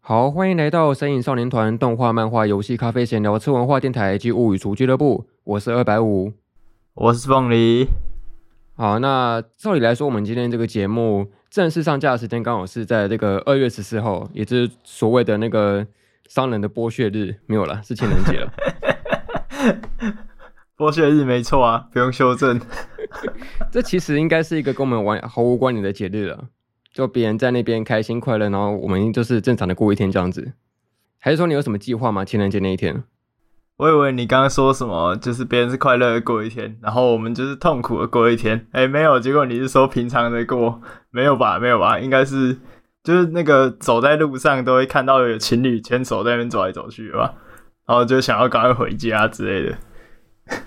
好，欢迎来到神影少年团动画、漫画、游戏、咖啡闲聊、吃文化电台及物语厨俱乐部。我是二百五，我是凤梨。好，那照理来说，我们今天这个节目正式上架的时间刚好是在这个二月十四号，也就是所谓的那个商人的剥削日，没有了，是情人节了。剥削日没错啊，不用修正。这其实应该是一个跟我们完毫无关联的节日了。就别人在那边开心快乐，然后我们就是正常的过一天这样子，还是说你有什么计划吗？情人节那一天，我以为你刚刚说什么，就是别人是快乐的过一天，然后我们就是痛苦的过一天。哎，没有，结果你是说平常的过，没有吧？没有吧？应该是就是那个走在路上都会看到有情侣牵手在那边走来走去吧，然后就想要赶快回家之类的。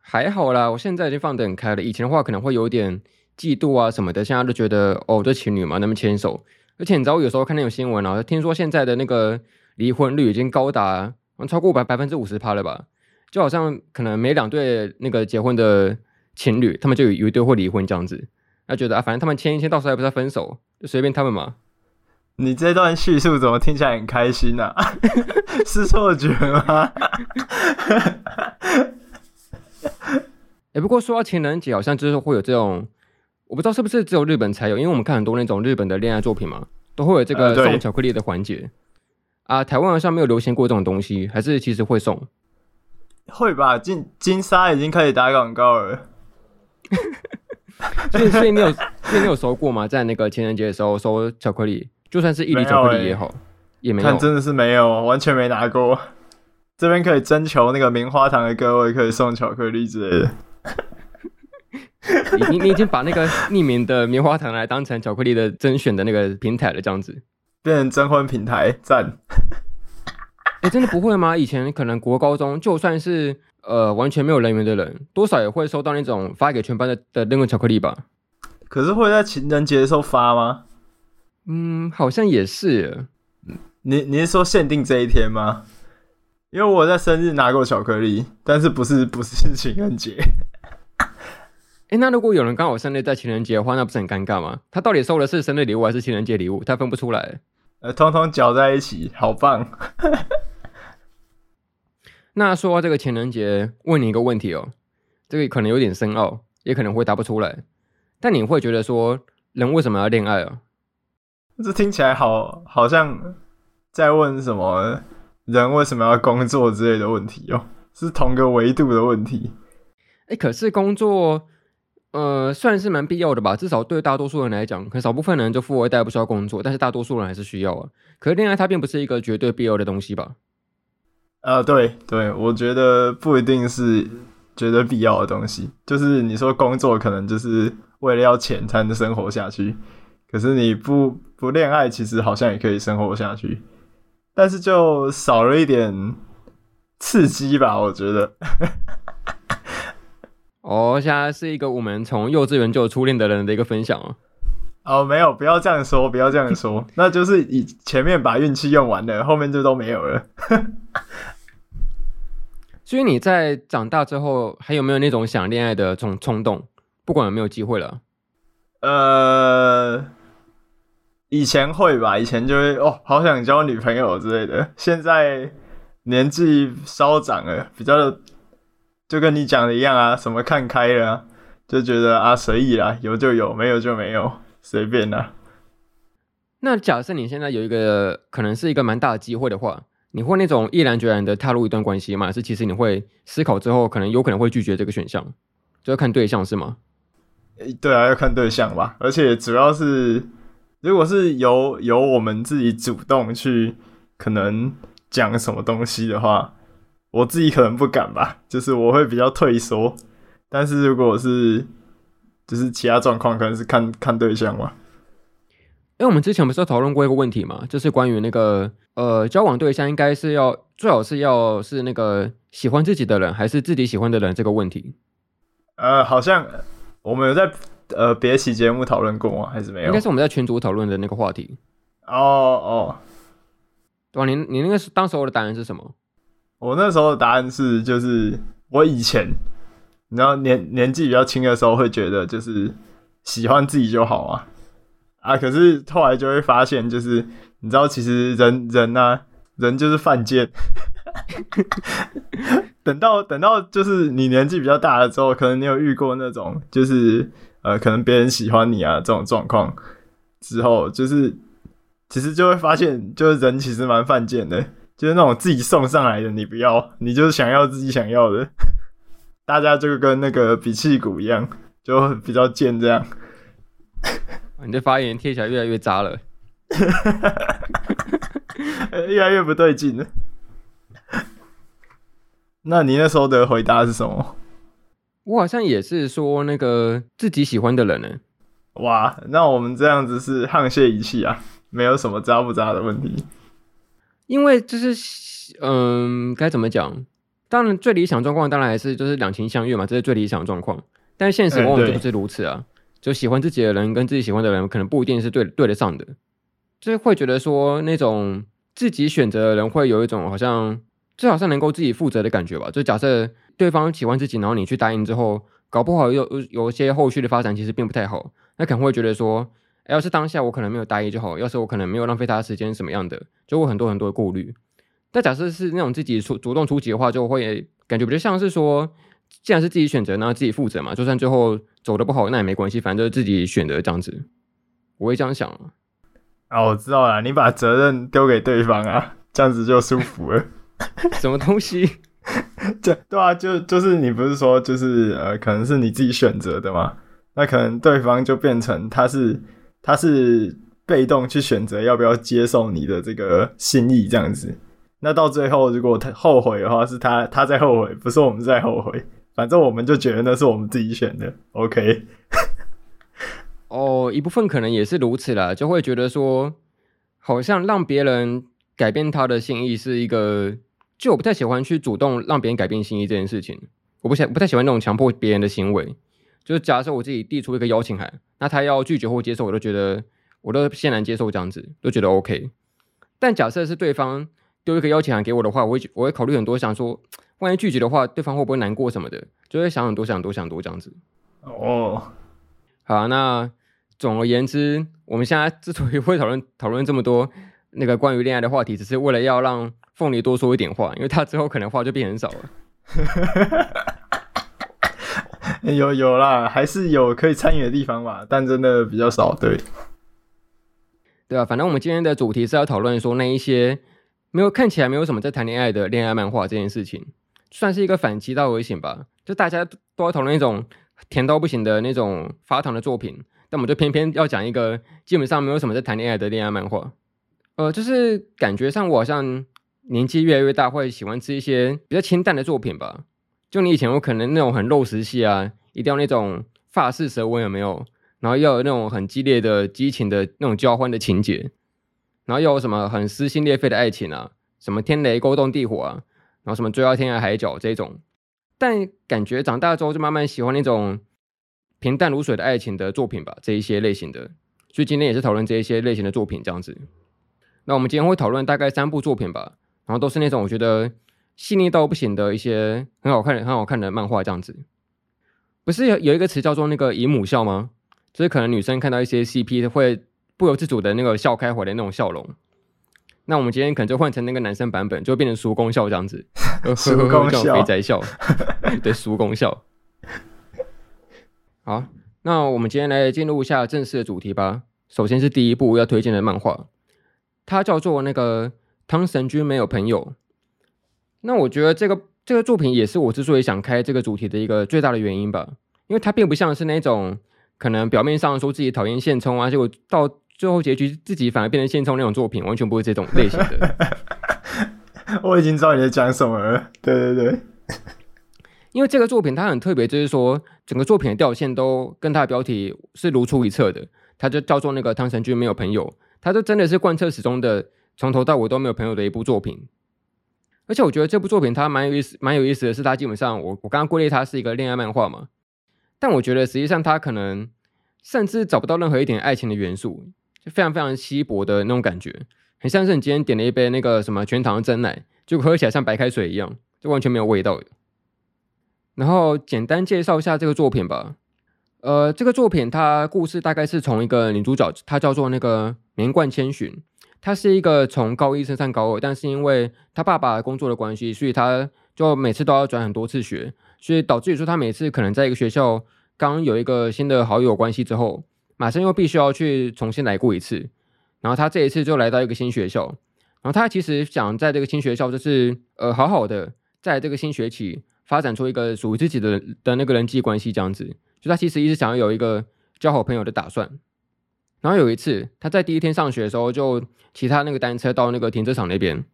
还好啦，我现在已经放得很开了，以前的话可能会有点。嫉妒啊什么的，现在都觉得哦，这情侣嘛，那么牵手。而且你知道，我有时候看那种新闻啊，听说现在的那个离婚率已经高达超过百百分之五十趴了吧？就好像可能每两对那个结婚的情侣，他们就有有一对会离婚这样子。那觉得啊，反正他们牵一牵，到时候还不是要分手，就随便他们嘛。你这段叙述怎么听起来很开心呢、啊？是错觉吗？哎、欸，不过说到情人节，好像就是会有这种。我不知道是不是只有日本才有，因为我们看很多那种日本的恋爱作品嘛，都会有这个送巧克力的环节、呃、啊。台湾好像没有流行过这种东西，还是其实会送？会吧？金金沙已经开始打广告了。所以，所以你有，所以你有收过吗？在那个情人节的时候收巧克力，就算是一粒巧克力也好，也没有。看真的是没有，完全没拿过。这边可以征求那个棉花糖的各位，可以送巧克力之类的。你你你已经把那个匿名的棉花糖来当成巧克力的甄选的那个平台了，这样子变成征婚平台赞。哎、欸，真的不会吗？以前可能国高中就算是呃完全没有人缘的人，多少也会收到那种发给全班的的那个巧克力吧？可是会在情人节的时候发吗？嗯，好像也是。你你是说限定这一天吗？因为我在生日拿过巧克力，但是不是不是情人节。哎，那如果有人刚好生日在情人节的话，那不是很尴尬吗？他到底收的是生日礼物还是情人节礼物？他分不出来。呃，通通搅在一起，好棒。那说到这个情人节，问你一个问题哦，这个可能有点深奥，也可能回答不出来。但你会觉得说，人为什么要恋爱啊？这听起来好，好像在问什么人为什么要工作之类的问题哦，是同个维度的问题。哎，可是工作。呃，算是蛮必要的吧，至少对大多数人来讲，可能少部分人就富二代不需要工作，但是大多数人还是需要啊。可是恋爱它并不是一个绝对必要的东西吧？呃，对对，我觉得不一定是绝对必要的东西。就是你说工作可能就是为了要钱才能生活下去，可是你不不恋爱，其实好像也可以生活下去，但是就少了一点刺激吧，我觉得。哦，现在是一个我们从幼稚园就有初恋的人的一个分享哦。哦，没有，不要这样说，不要这样说，那就是以前面把运气用完了，后面就都没有了。所以你在长大之后，还有没有那种想恋爱的这种冲动？不管有没有机会了。呃，以前会吧，以前就会哦，好想交女朋友之类的。现在年纪稍长了，比较。就跟你讲的一样啊，什么看开了啊，就觉得啊随意啦，有就有，没有就没有，随便啦。那假设你现在有一个可能是一个蛮大的机会的话，你会那种毅然决然的踏入一段关系吗？还是其实你会思考之后，可能有可能会拒绝这个选项，就要看对象是吗？对啊，要看对象吧。而且主要是，如果是由由我们自己主动去可能讲什么东西的话。我自己可能不敢吧，就是我会比较退缩。但是如果是，就是其他状况，可能是看看对象嘛。因为我们之前不是有讨论过一个问题嘛，就是关于那个呃，交往对象应该是要最好是要是那个喜欢自己的人，还是自己喜欢的人这个问题。呃，好像我们有在呃别期节目讨论过吗？还是没有？应该是我们在群组讨论的那个话题。哦哦，对吧？你你那个是当时候的答案是什么？我那时候的答案是，就是我以前，然后年年纪比较轻的时候，会觉得就是喜欢自己就好啊，啊，可是后来就会发现，就是你知道，其实人人啊，人就是犯贱。等到等到就是你年纪比较大了之后，可能你有遇过那种，就是呃，可能别人喜欢你啊这种状况之后，就是其实就会发现，就是人其实蛮犯贱的，就是那种自己送上来的你不要，你就是想要自己想要的，大家就跟那个比气鼓一样，就比较贱这样。你的发言贴起来越来越渣了，越来越不对劲了。那你那时候的回答是什么？我好像也是说那个自己喜欢的人呢。哇，那我们这样子是沆瀣一气啊，没有什么渣不渣的问题。因为就是，嗯，该怎么讲？当然，最理想状况当然还是就是两情相悦嘛，这是最理想状况。但现实往往就不是如此啊。就喜欢自己的人跟自己喜欢的人，可能不一定是对对得上的。就是会觉得说，那种自己选择的人会有一种好像。最好是能够自己负责的感觉吧。就假设对方喜欢自己，然后你去答应之后，搞不好有有一些后续的发展，其实并不太好。那可能会觉得说，要是当下我可能没有答应就好，要是我可能没有浪费他的时间，什么样的，就会很多很多的顾虑。但假设是那种自己出主动出击的话，就会感觉比较像是说，既然是自己选择，那自己负责嘛。就算最后走的不好，那也没关系，反正就是自己选择这样子。我会这样想啊。啊，我知道了，你把责任丢给对方啊，这样子就舒服了。什么东西？对对啊，就就是你不是说就是呃，可能是你自己选择的嘛？那可能对方就变成他是他是被动去选择要不要接受你的这个心意这样子。那到最后如果他后悔的话，是他他在后悔，不是我们在后悔。反正我们就觉得那是我们自己选的。OK。哦，一部分可能也是如此啦，就会觉得说，好像让别人。改变他的心意是一个，就我不太喜欢去主动让别人改变心意这件事情，我不想不太喜欢那种强迫别人的行为。就是假设我自己递出一个邀请函，那他要拒绝或接受，我都觉得我都欣然接受这样子，都觉得 OK。但假设是对方丢一个邀请函给我的话，我会我会考虑很多，想说万一拒绝的话，对方会不会难过什么的，就会想很多想多想多这样子。哦，好，那总而言之，我们现在之所以会讨论讨论这么多。那个关于恋爱的话题，只是为了要让凤梨多说一点话，因为他之后可能话就变很少了。有有啦，还是有可以参与的地方吧，但真的比较少。对，对啊，反正我们今天的主题是要讨论说那一些没有看起来没有什么在谈恋爱的恋爱漫画这件事情，算是一个反其道而行吧。就大家都要讨论一种甜到不行的那种发糖的作品，但我们就偏偏要讲一个基本上没有什么在谈恋爱的恋爱漫画。呃，就是感觉上我好像年纪越来越大，会喜欢吃一些比较清淡的作品吧。就你以前有可能那种很肉食系啊，一定要那种法式舌吻有没有？然后要有那种很激烈的激情的那种交欢的情节，然后又有什么很撕心裂肺的爱情啊，什么天雷勾动地火啊，然后什么追到天涯海角这种。但感觉长大之后就慢慢喜欢那种平淡如水的爱情的作品吧，这一些类型的。所以今天也是讨论这一些类型的作品这样子。那我们今天会讨论大概三部作品吧，然后都是那种我觉得细腻到不行的一些很好看的、很好看的漫画这样子。不是有有一个词叫做那个姨母笑吗？就是可能女生看到一些 CP 会不由自主的那个笑开怀的那种笑容。那我们今天可能就换成那个男生版本，就变成叔公笑这样子，叔公笑，肥宅笑，对，叔公笑。好，那我们今天来进入一下正式的主题吧。首先是第一部要推荐的漫画。它叫做那个汤神君没有朋友。那我觉得这个这个作品也是我之所以想开这个主题的一个最大的原因吧，因为它并不像是那种可能表面上说自己讨厌现充啊，结果到最后结局自己反而变成现充那种作品，完全不是这种类型的。我已经知道你在讲什么了。对对对，因为这个作品它很特别，就是说整个作品的调线都跟它的标题是如出一辙的，它就叫做那个汤神君没有朋友。它就真的是贯彻始终的，从头到尾都没有朋友的一部作品。而且我觉得这部作品它蛮有意思，蛮有意思的是，它基本上我我刚刚归类它是一个恋爱漫画嘛，但我觉得实际上它可能甚至找不到任何一点爱情的元素，就非常非常稀薄的那种感觉，很像是你今天点了一杯那个什么全糖的珍奶，就喝起来像白开水一样，就完全没有味道。然后简单介绍一下这个作品吧。呃，这个作品它故事大概是从一个女主角，她叫做那个绵贯千寻，他是一个从高一升上高二，但是因为他爸爸工作的关系，所以他就每次都要转很多次学，所以导致于说他每次可能在一个学校刚有一个新的好友关系之后，马上又必须要去重新来过一次，然后他这一次就来到一个新学校，然后他其实想在这个新学校就是呃好好的在这个新学期发展出一个属于自己的的那个人际关系这样子。就他其实一直想要有一个交好朋友的打算，然后有一次他在第一天上学的时候，就骑他那个单车到那个停车场那边，然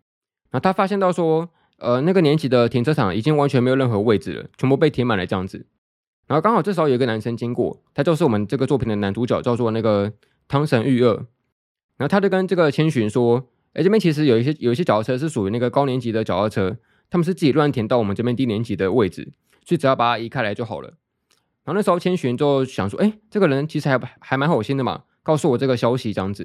后他发现到说，呃，那个年级的停车场已经完全没有任何位置了，全部被填满了这样子。然后刚好这时候有一个男生经过，他就是我们这个作品的男主角，叫做那个汤神玉二。然后他就跟这个千寻说，哎，这边其实有一些有一些脚踏车是属于那个高年级的脚踏车，他们是自己乱填到我们这边低年级的位置，所以只要把它移开来就好了。然后那时候千寻就想说，哎，这个人其实还还蛮好心的嘛，告诉我这个消息这样子。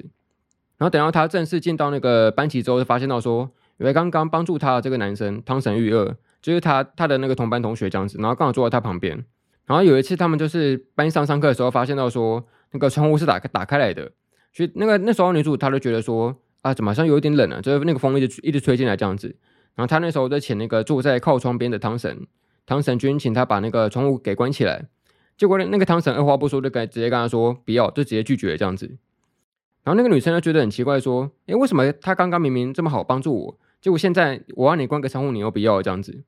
然后等到他正式进到那个班级之后，就发现到说，原来刚刚帮助他的这个男生汤神玉二，就是他他的那个同班同学这样子。然后刚好坐在他旁边。然后有一次他们就是班上上课的时候，发现到说那个窗户是打开打开来的，所以那个那时候女主她就觉得说，啊，怎么好像有一点冷啊，就是那个风一直一直吹进来这样子。然后他那时候就请那个坐在靠窗边的汤神汤神君，请他把那个窗户给关起来。结果那个汤神二话不说就跟直接跟他说不要，就直接拒绝这样子。然后那个女生就觉得很奇怪，说：“诶，为什么他刚刚明明这么好帮助我，结果现在我让你关个窗户，你又不要这样子？”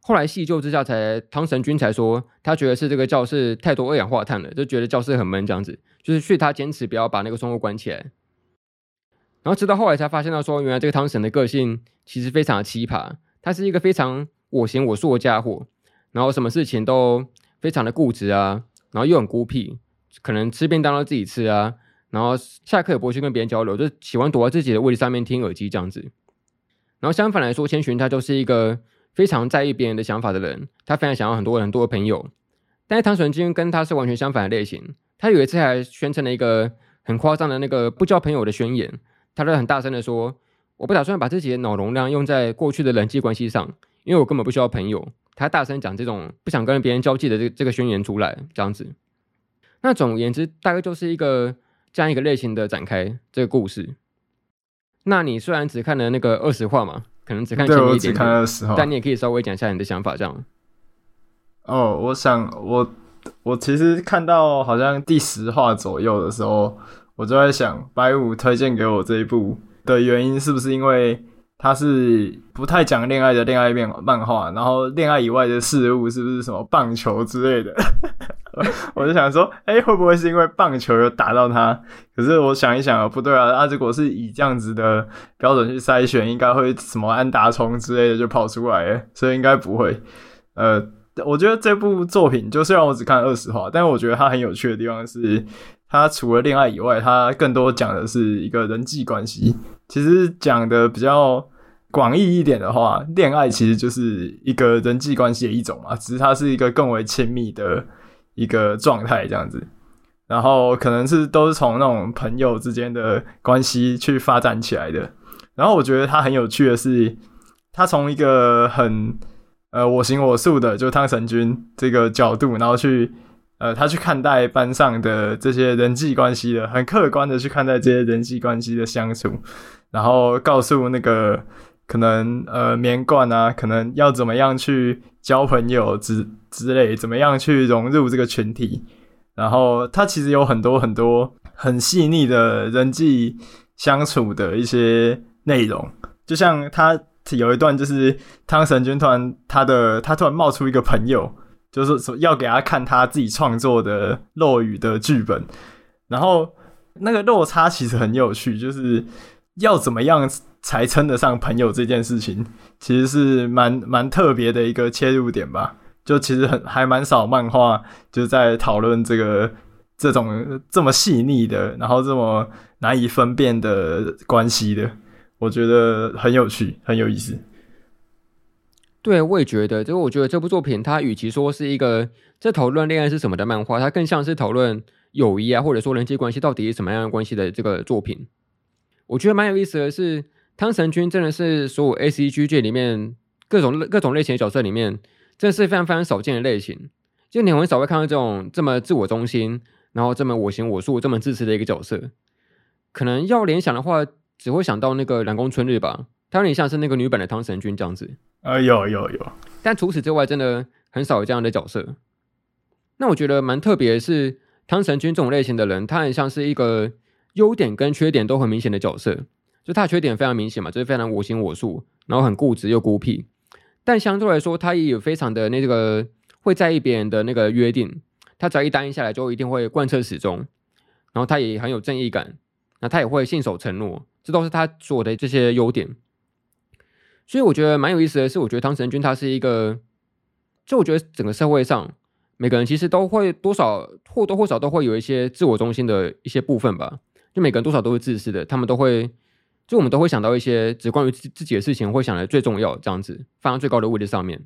后来细究之下，才汤神君才说，他觉得是这个教室太多二氧化碳了，就觉得教室很闷这样子，就是所以他坚持不要把那个窗户关起来。然后直到后来才发现到说，原来这个汤神的个性其实非常的奇葩，他是一个非常我行我素的家伙，然后什么事情都。非常的固执啊，然后又很孤僻，可能吃便当都自己吃啊，然后下课也不会去跟别人交流，就喜欢躲在自己的位置上面听耳机这样子。然后相反来说，千寻他就是一个非常在意别人的想法的人，他非常想要很多很多的朋友。但是汤神君跟他是完全相反的类型，他有一次还宣称了一个很夸张的那个不交朋友的宣言，他就很大声的说：“我不打算把自己的脑容量用在过去的人际关系上，因为我根本不需要朋友。”他大声讲这种不想跟别人交际的这、这个宣言出来，这样子。那总而言之，大概就是一个这样一个类型的展开这个故事。那你虽然只看了那个二十话嘛，可能只看前面一点但你也可以稍微讲一下你的想法，这样。哦，我想我我其实看到好像第十话左右的时候，我就在想，白五推荐给我这一部的原因是不是因为？他是不太讲恋爱的恋爱漫漫画，然后恋爱以外的事物是不是什么棒球之类的？我就想说，哎、会不会是因为棒球有打到他？可是我想一想，不对啊，啊，如果是以这样子的标准去筛选，应该会什么安达充之类的就跑出来，所以应该不会。呃，我觉得这部作品，就虽然我只看二十话，但我觉得它很有趣的地方是，它除了恋爱以外，它更多讲的是一个人际关系。其实讲的比较。广义一点的话，恋爱其实就是一个人际关系的一种嘛，只是它是一个更为亲密的一个状态这样子。然后可能是都是从那种朋友之间的关系去发展起来的。然后我觉得它很有趣的是，他从一个很呃我行我素的就汤神君这个角度，然后去呃他去看待班上的这些人际关系的，很客观的去看待这些人际关系的相处，然后告诉那个。可能呃，绵贯啊，可能要怎么样去交朋友之之类，怎么样去融入这个群体。然后他其实有很多很多很细腻的人际相处的一些内容。就像他有一段，就是汤神君突然他的他突然冒出一个朋友，就是说要给他看他自己创作的落语的剧本。然后那个落差其实很有趣，就是要怎么样。才称得上朋友这件事情，其实是蛮蛮特别的一个切入点吧。就其实很还蛮少漫画就在讨论这个这种这么细腻的，然后这么难以分辨的关系的。我觉得很有趣，很有意思。对，我也觉得。就我觉得这部作品，它与其说是一个在讨论恋爱是什么的漫画，它更像是讨论友谊啊，或者说人际关系到底是什么样的关系的这个作品。我觉得蛮有意思的是。汤神君真的是所有 A C G 界里面各种各种类型的角色里面，真的是非常非常少见的类型。就你很少会看到这种这么自我中心，然后这么我行我素、这么自私的一个角色。可能要联想的话，只会想到那个凉宫春日吧，他有点像是那个女版的汤神君这样子。啊，有有有。但除此之外，真的很少有这样的角色。那我觉得蛮特别的是，汤神君这种类型的人，他很像是一个优点跟缺点都很明显的角色。就他的缺点非常明显嘛，就是非常我行我素，然后很固执又孤僻。但相对来说，他也有非常的那个会在意别人的那个约定。他只要一答应下来，就一定会贯彻始终。然后他也很有正义感，那他也会信守承诺，这都是他做的这些优点。所以我觉得蛮有意思的是，我觉得汤神君他是一个，就我觉得整个社会上每个人其实都会多少或多或少都会有一些自我中心的一些部分吧。就每个人多少都是自私的，他们都会。就我们都会想到一些只关于自自己的事情，会想的最重要这样子，放在最高的位置上面。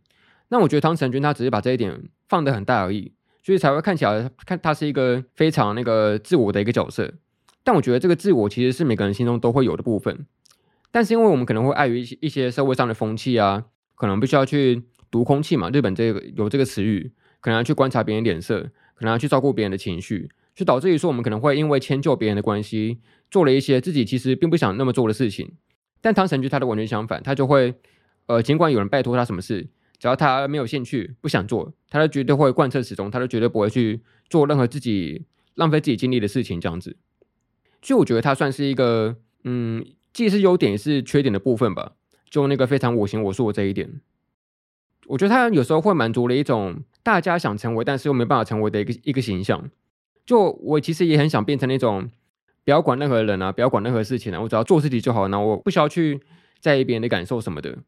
那我觉得汤神君他只是把这一点放得很大而已，所以才会看起来看他是一个非常那个自我的一个角色。但我觉得这个自我其实是每个人心中都会有的部分，但是因为我们可能会碍于一些一些社会上的风气啊，可能必须要去读空气嘛，日本这个有这个词语，可能要去观察别人脸色，可能要去照顾别人的情绪。就导致于说，我们可能会因为迁就别人的关系，做了一些自己其实并不想那么做的事情。但汤神君他的完全相反，他就会，呃，尽管有人拜托他什么事，只要他没有兴趣、不想做，他就绝对会贯彻始终，他就绝对不会去做任何自己浪费自己精力的事情，这样子。所以我觉得他算是一个，嗯，既是优点也是缺点的部分吧。就那个非常我行我素的这一点，我觉得他有时候会满足了一种大家想成为，但是又没办法成为的一个一个形象。就我其实也很想变成那种，不要管任何人啊，不要管任何事情啊，我只要做自己就好，然后我不需要去在意别人的感受什么的。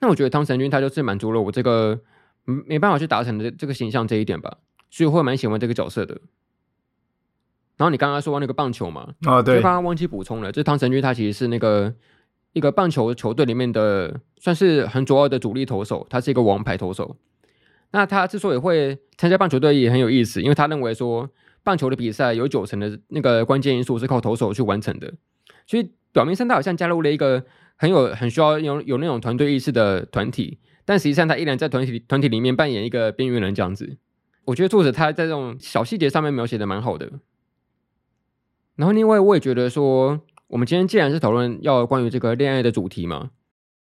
那我觉得汤神君他就是满足了我这个没办法去达成的这个形象这一点吧，所以我会蛮喜欢这个角色的。然后你刚刚说那个棒球嘛，啊对，就刚刚忘记补充了，就是汤神君他其实是那个一个棒球球队里面的算是很主要的主力投手，他是一个王牌投手。那他之所以会参加棒球队也很有意思，因为他认为说棒球的比赛有九成的那个关键因素是靠投手去完成的，所以表面上他好像加入了一个很有很需要有有那种团队意识的团体，但实际上他依然在团体团体里面扮演一个边缘人这样子。我觉得作者他在这种小细节上面描写的蛮好的。然后另外我也觉得说，我们今天既然是讨论要关于这个恋爱的主题嘛，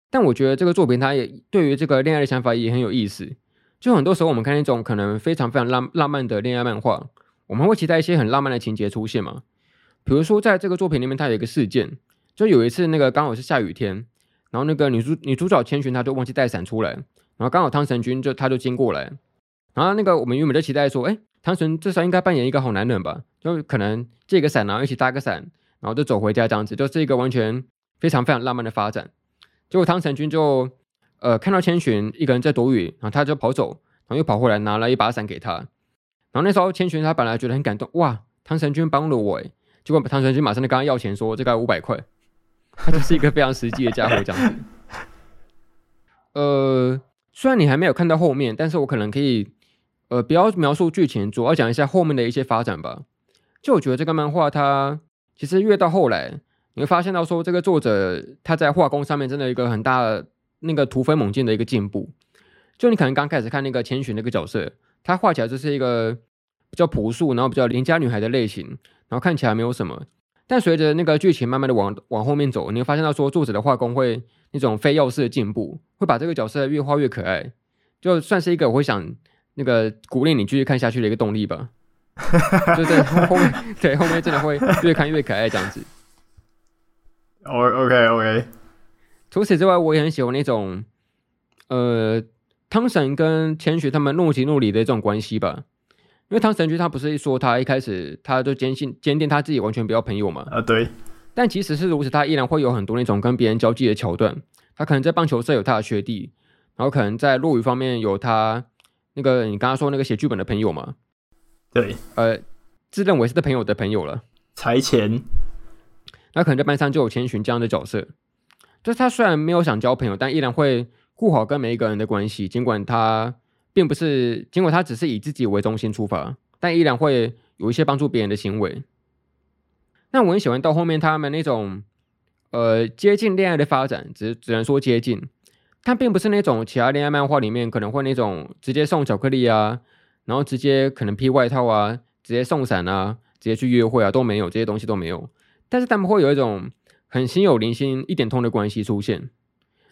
但我觉得这个作品它也对于这个恋爱的想法也很有意思。就很多时候，我们看那种可能非常非常浪浪漫的恋爱漫画，我们会期待一些很浪漫的情节出现嘛。比如说，在这个作品里面，它有一个事件，就有一次那个刚好是下雨天，然后那个女主女主角千寻她就忘记带伞出来，然后刚好汤神君就他就经过来，然后那个我们原本就期待说，哎，汤神至少应该扮演一个好男人吧，就可能借个伞，然后一起搭个伞，然后就走回家这样子，就是一个完全非常非常浪漫的发展。结果汤神君就。呃，看到千寻一个人在躲雨，然后他就跑走，然后又跑回来拿了一把伞给他。然后那时候千寻他本来觉得很感动，哇，汤神君帮了我诶。结果汤神君马上就跟他要钱，说这个五百块。他就是一个非常实际的家伙这样。呃，虽然你还没有看到后面，但是我可能可以，呃，不要描述剧情，主要讲一下后面的一些发展吧。就我觉得这个漫画它其实越到后来，你会发现到说这个作者他在画工上面真的一个很大的。那个突飞猛进的一个进步，就你可能刚开始看那个千寻那个角色，他画起来就是一个比较朴素，然后比较邻家女孩的类型，然后看起来没有什么。但随着那个剧情慢慢的往往后面走，你会发现到说作者的画工会那种非要式的进步，会把这个角色越画越可爱，就算是一个我会想那个鼓励你继续看下去的一个动力吧。就在后面，对后面真的会越看越可爱这样子。哦，OK OK。除此之外，我也很喜欢那种，呃，汤神跟千寻他们若即若离的这种关系吧。因为汤神君他不是说他一开始他就坚信坚定他自己完全不要朋友嘛？啊，对。但即使是如此，他依然会有很多那种跟别人交际的桥段。他可能在棒球社有他的学弟，然后可能在落语方面有他那个你刚刚说那个写剧本的朋友嘛？对，呃，自认为是他朋友的朋友了。财前，那可能在班上就有千寻这样的角色。就是他虽然没有想交朋友，但依然会顾好跟每一个人的关系。尽管他并不是，尽管他只是以自己为中心出发，但依然会有一些帮助别人的行为。那我很喜欢到后面他们那种，呃，接近恋爱的发展，只只能说接近。他并不是那种其他恋爱漫画里面可能会那种直接送巧克力啊，然后直接可能披外套啊，直接送伞啊，直接去约会啊，都没有这些东西都没有。但是他们会有一种很心有灵犀一点通的关系出现，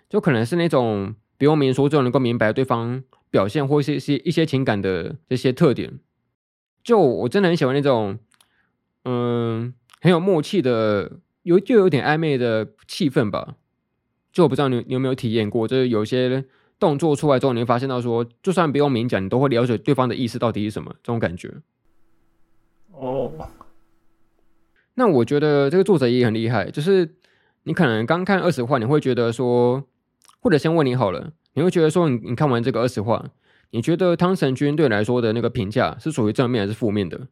就可能是那种不用明说就能够明白对方表现或是一些一些情感的这些特点。就我真的很喜欢那种，嗯，很有默契的，有就有点暧昧的气氛吧。就我不知道你你有没有体验过，就是有些动作出来之后，你会发现到说，就算不用明讲，你都会了解对方的意思到底是什么，这种感觉。哦，那我觉得这个作者也很厉害，就是你可能刚看二十话，你会觉得说，或者先问你好了，你会觉得说，你你看完这个二十话，你觉得汤神君对你来说的那个评价是属于正面还是负面的？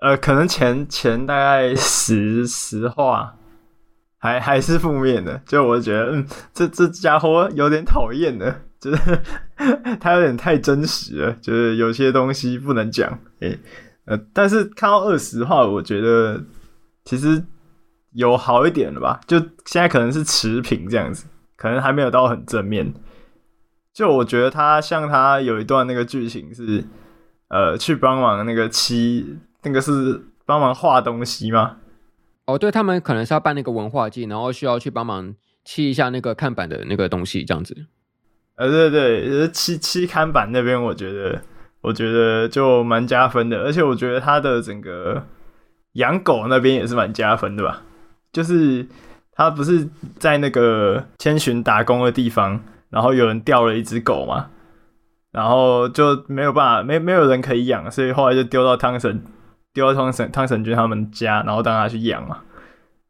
呃，可能前前大概十十话。还还是负面的，就我觉得，嗯，这这家伙有点讨厌的，就是 他有点太真实了，就是有些东西不能讲，诶、呃，但是看到二十话，我觉得其实有好一点了吧，就现在可能是持平这样子，可能还没有到很正面。就我觉得他像他有一段那个剧情是，呃，去帮忙那个漆，那个是帮忙画东西吗？哦，对，他们可能是要办那个文化祭，然后需要去帮忙漆一下那个看板的那个东西，这样子。呃，对对，漆漆看板那边，我觉得我觉得就蛮加分的，而且我觉得他的整个养狗那边也是蛮加分的吧。就是他不是在那个千寻打工的地方，然后有人掉了一只狗嘛，然后就没有办法，没没有人可以养，所以后来就丢到汤神。丢到汤神汤神君他们家，然后让他去养嘛。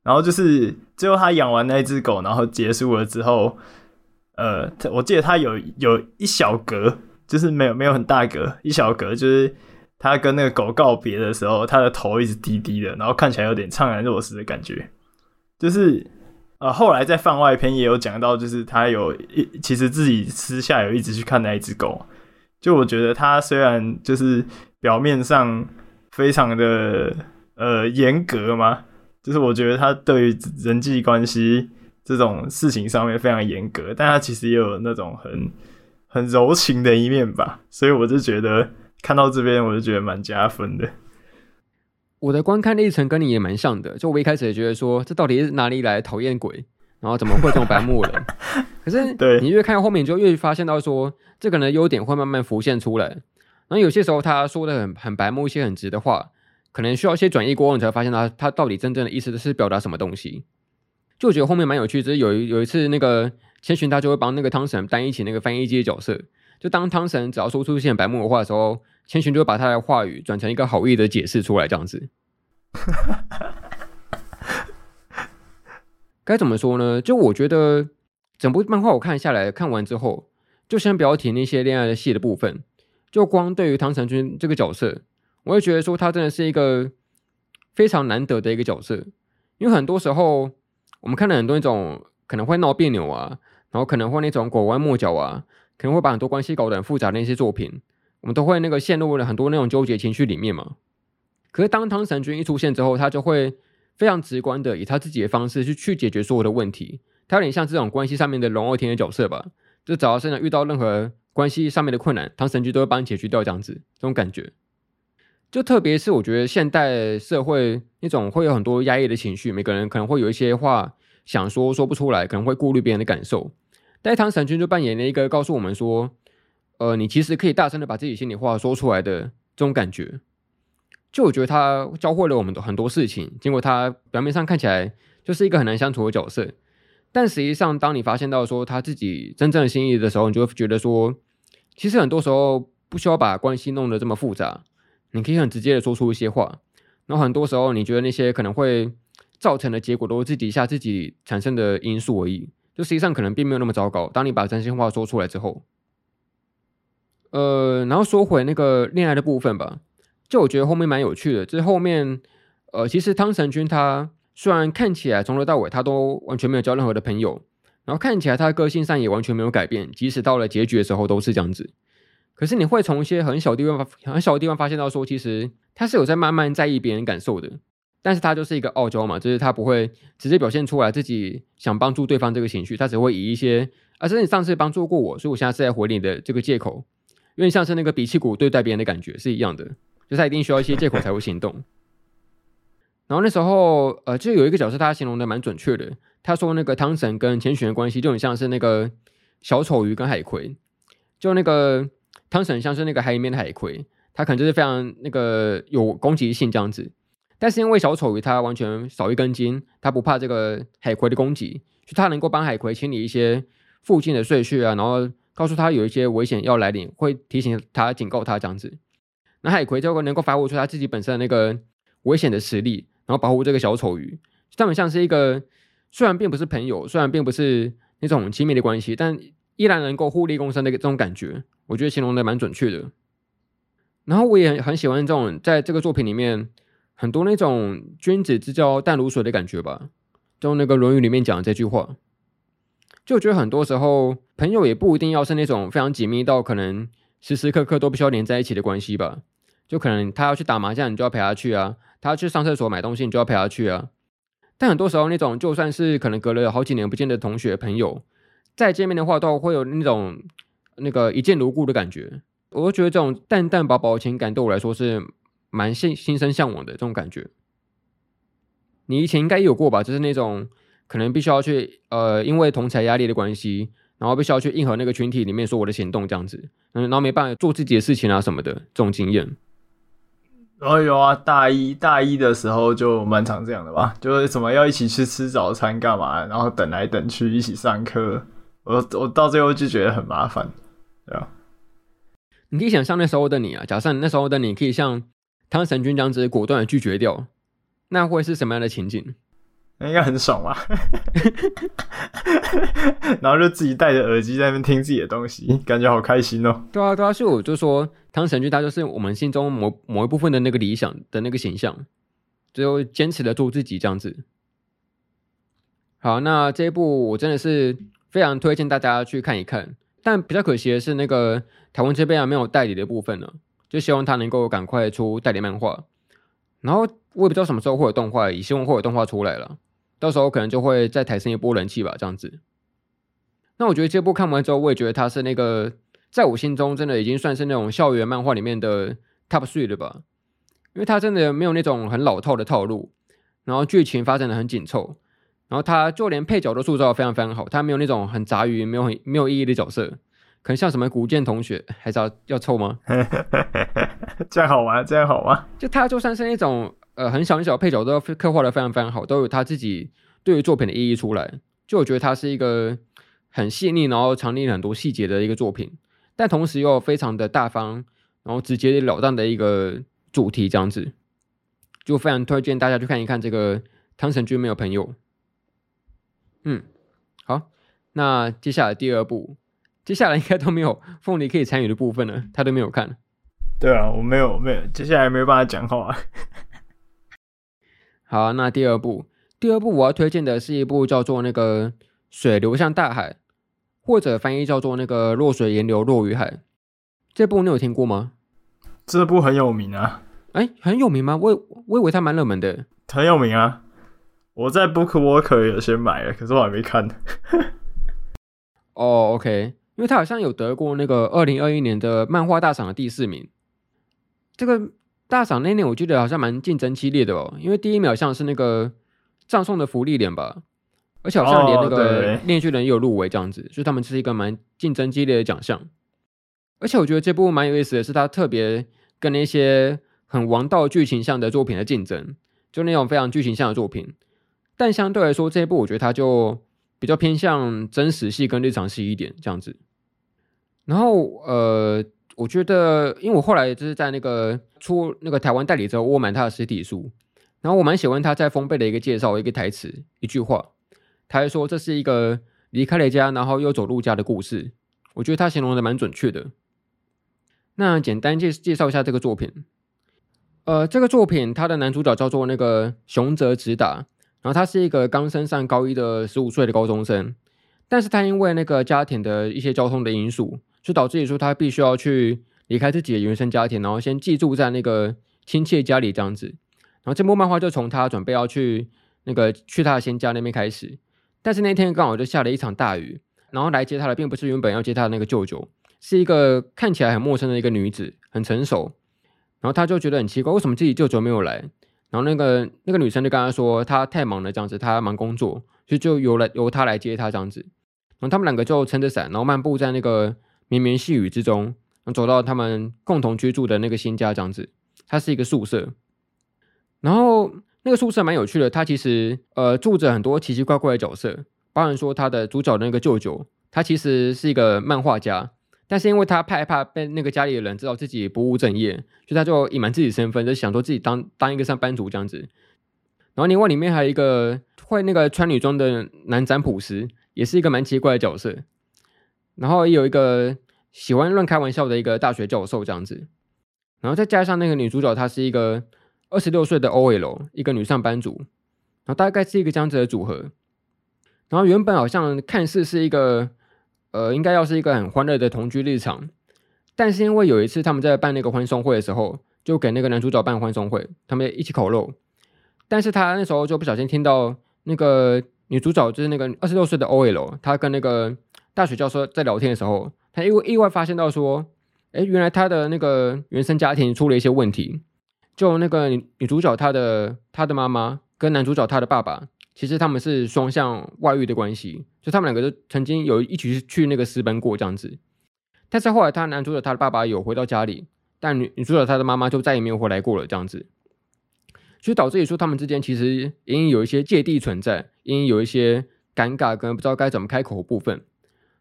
然后就是最后他养完那只狗，然后结束了之后，呃，我记得他有有一小格，就是没有没有很大格，一小格就是他跟那个狗告别的时候，他的头一直低低的，然后看起来有点怅然若失的感觉。就是呃，后来在番外篇也有讲到，就是他有一其实自己私下有一直去看那一只狗。就我觉得他虽然就是表面上。非常的呃严格吗？就是我觉得他对于人际关系这种事情上面非常严格，但他其实也有那种很很柔情的一面吧。所以我就觉得看到这边，我就觉得蛮加分的。我的观看历程跟你也蛮像的，就我一开始也觉得说，这到底是哪里来讨厌鬼，然后怎么会这么白目人？可是对你越看后面，你就越发现到说，这个人的优点会慢慢浮现出来。然后有些时候他说的很很白目，一些很直的话，可能需要一些转移过后，你才发现他他到底真正的意思是表达什么东西。就我觉得后面蛮有趣，就是有一有一次那个千寻他就会帮那个汤神担一起那个翻译机的角色，就当汤神只要说出一些白目的话的时候，千寻就会把他的话语转成一个好意的解释出来，这样子。该怎么说呢？就我觉得整部漫画我看下来看完之后，就先不要提那些恋爱的戏的部分。就光对于汤神君这个角色，我会觉得说他真的是一个非常难得的一个角色，因为很多时候我们看了很多那种可能会闹别扭啊，然后可能会那种拐弯抹角啊，可能会把很多关系搞得很复杂的那些作品，我们都会那个陷入了很多那种纠结情绪里面嘛。可是当汤神君一出现之后，他就会非常直观的以他自己的方式去去解决所有的问题，他有点像这种关系上面的龙傲天的角色吧，就只要是遇到任何。关系上面的困难，汤神君都会帮你解决掉，这样子，这种感觉，就特别是我觉得现代社会那种会有很多压抑的情绪，每个人可能会有一些话想说说不出来，可能会顾虑别人的感受，但唐神君就扮演了一个告诉我们说，呃，你其实可以大声的把自己心里话说出来的这种感觉，就我觉得他教会了我们很多事情，经过他表面上看起来就是一个很难相处的角色，但实际上当你发现到说他自己真正心意的时候，你就会觉得说。其实很多时候不需要把关系弄得这么复杂，你可以很直接的说出一些话。然后很多时候你觉得那些可能会造成的结果都是自己下自己产生的因素而已，就实际上可能并没有那么糟糕。当你把真心话说出来之后，呃，然后说回那个恋爱的部分吧，就我觉得后面蛮有趣的。就是后面，呃，其实汤神君他虽然看起来从头到尾他都完全没有交任何的朋友。然后看起来他的个性上也完全没有改变，即使到了结局的时候都是这样子。可是你会从一些很小地方、很小的地方发现到说，其实他是有在慢慢在意别人感受的。但是他就是一个傲娇嘛，就是他不会直接表现出来自己想帮助对方这个情绪，他只会以一些啊，这是你上次帮助过我，所以我现在是在回你的这个借口，有点像是那个比气鼓对待别人的感觉是一样的，就他一定需要一些借口才会行动。然后那时候，呃，就有一个角色，他形容的蛮准确的。他说那个汤神跟千寻的关系就很像是那个小丑鱼跟海葵，就那个汤神像是那个海里面的海葵，他可能就是非常那个有攻击性这样子。但是因为小丑鱼它完全少一根筋，它不怕这个海葵的攻击，就它能够帮海葵清理一些附近的碎屑啊，然后告诉他有一些危险要来临，会提醒他、警告他这样子。那海葵就会能够发挥出他自己本身的那个危险的实力。然后保护这个小丑鱼，他们像是一个虽然并不是朋友，虽然并不是那种亲密的关系，但依然能够互利共生的这种感觉，我觉得形容的蛮准确的。然后我也很喜欢这种在这个作品里面很多那种君子之交淡如水的感觉吧，就那个《论语》里面讲的这句话，就觉得很多时候朋友也不一定要是那种非常紧密到可能时时刻刻都必须要连在一起的关系吧，就可能他要去打麻将，你就要陪他去啊。他要去上厕所买东西，你就要陪他去啊。但很多时候，那种就算是可能隔了好几年不见的同学朋友，再见面的话，都会有那种那个一见如故的感觉。我觉得这种淡淡薄薄的情感，对我来说是蛮心心生向往的这种感觉。你以前应该也有过吧？就是那种可能必须要去呃，因为同侪压力的关系，然后必须要去应和那个群体里面说我的行动这样子，嗯，然后没办法做自己的事情啊什么的这种经验。哦，有啊，大一大一的时候就蛮常这样的吧，就是什么要一起去吃早餐干嘛，然后等来等去一起上课，我我到最后就觉得很麻烦，对吧？你可以想象那时候的你啊，假设那时候的你可以像汤神君这样子果断的拒绝掉，那会是什么样的情景？那应该很爽吧，然后就自己戴着耳机在那边听自己的东西，感觉好开心哦。对啊，对啊，所以我就说汤神君他就是我们心中某某一部分的那个理想的那个形象，最后坚持的做自己这样子。好，那这一部我真的是非常推荐大家去看一看，但比较可惜的是那个台湾这边啊没有代理的部分呢，就希望他能够赶快出代理漫画，然后我也不知道什么时候会有动画，也希望会有动画出来了。到时候可能就会再抬升一波人气吧，这样子。那我觉得这部看完之后，我也觉得它是那个在我心中真的已经算是那种校园漫画里面的 top three 了吧，因为它真的没有那种很老套的套路，然后剧情发展的很紧凑，然后它就连配角都塑造的非常非常好，它没有那种很杂鱼、没有很没有意义的角色，可能像什么古剑同学，还是要要凑 吗？这样好玩，这样好玩。就他就算是那种。呃，很小很小的配角都要刻画的非常非常好，都有他自己对于作品的意义出来。就我觉得他是一个很细腻，然后藏匿很多细节的一个作品，但同时又非常的大方，然后直截了当的一个主题，这样子，就非常推荐大家去看一看这个汤神君没有朋友。嗯，好，那接下来第二部，接下来应该都没有凤梨可以参与的部分了，他都没有看。对啊，我没有没有，接下来没有办法讲话。好啊，那第二部，第二部我要推荐的是一部叫做那个《水流向大海》，或者翻译叫做那个《弱水严流落于海》。这部你有听过吗？这部很有名啊。哎，很有名吗？我我以为它蛮热门的。很有名啊！我在 BookWalker 有先买了，可是我还没看。哦，OK，因为他好像有得过那个二零二一年的漫画大赏的第四名。这个。大赏那年，我记得好像蛮竞争激烈的哦，因为第一秒像是那个葬送的福利脸吧，而且好像连那个面具人也有入围这样子，所以他们是一个蛮竞争激烈的奖项。而且我觉得这部蛮有意思的是，它特别跟那些很王道剧情向的作品的竞争，就那种非常剧情向的作品。但相对来说，这一部我觉得它就比较偏向真实系跟日常系一点这样子。然后呃。我觉得，因为我后来就是在那个出那个台湾代理之后，我买他的实体书，然后我蛮喜欢他在封背的一个介绍，一个台词，一句话，他还说这是一个离开了家，然后又走入家的故事。我觉得他形容的蛮准确的。那简单介介绍一下这个作品，呃，这个作品他的男主角叫做那个熊泽直达，然后他是一个刚升上高一的十五岁的高中生，但是他因为那个家庭的一些交通的因素。就导致于说他必须要去离开自己的原生家庭，然后先寄住在那个亲戚家里这样子。然后这部漫画就从他准备要去那个去他的新家那边开始。但是那天刚好就下了一场大雨，然后来接他的并不是原本要接他的那个舅舅，是一个看起来很陌生的一个女子，很成熟。然后他就觉得很奇怪，为什么自己舅舅没有来？然后那个那个女生就跟他说，她太忙了，这样子，她忙工作，所以就由来由他来接她这样子。然后他们两个就撑着伞，然后漫步在那个绵绵细雨之中，走到他们共同居住的那个新家这样子。它是一个宿舍，然后那个宿舍蛮有趣的，它其实呃住着很多奇奇怪怪的角色，包含说他的主角的那个舅舅，他其实是一个漫画家。但是因为他害怕被那个家里的人知道自己不务正业，所以他就隐瞒自己身份，就想说自己当当一个上班族这样子。然后另外里面还有一个会那个穿女装的男占卜师，也是一个蛮奇怪的角色。然后也有一个喜欢乱开玩笑的一个大学教授这样子。然后再加上那个女主角，她是一个二十六岁的 OL，一个女上班族。然后大概是一个这样子的组合。然后原本好像看似是一个。呃，应该要是一个很欢乐的同居日常，但是因为有一次他们在办那个欢送会的时候，就给那个男主角办欢送会，他们一起烤肉，但是他那时候就不小心听到那个女主角就是那个二十六岁的 OL，他跟那个大学教授在聊天的时候，他因为意外发现到说，哎，原来他的那个原生家庭出了一些问题，就那个女女主角她的她的妈妈跟男主角他的爸爸。其实他们是双向外遇的关系，就他们两个都曾经有一起去那个私奔过这样子。但是后来他男主角他的爸爸有回到家里，但女女主角她的妈妈就再也没有回来过了这样子，所以导致于说他们之间其实隐隐有一些芥蒂存在，隐隐有一些尴尬跟不知道该怎么开口的部分。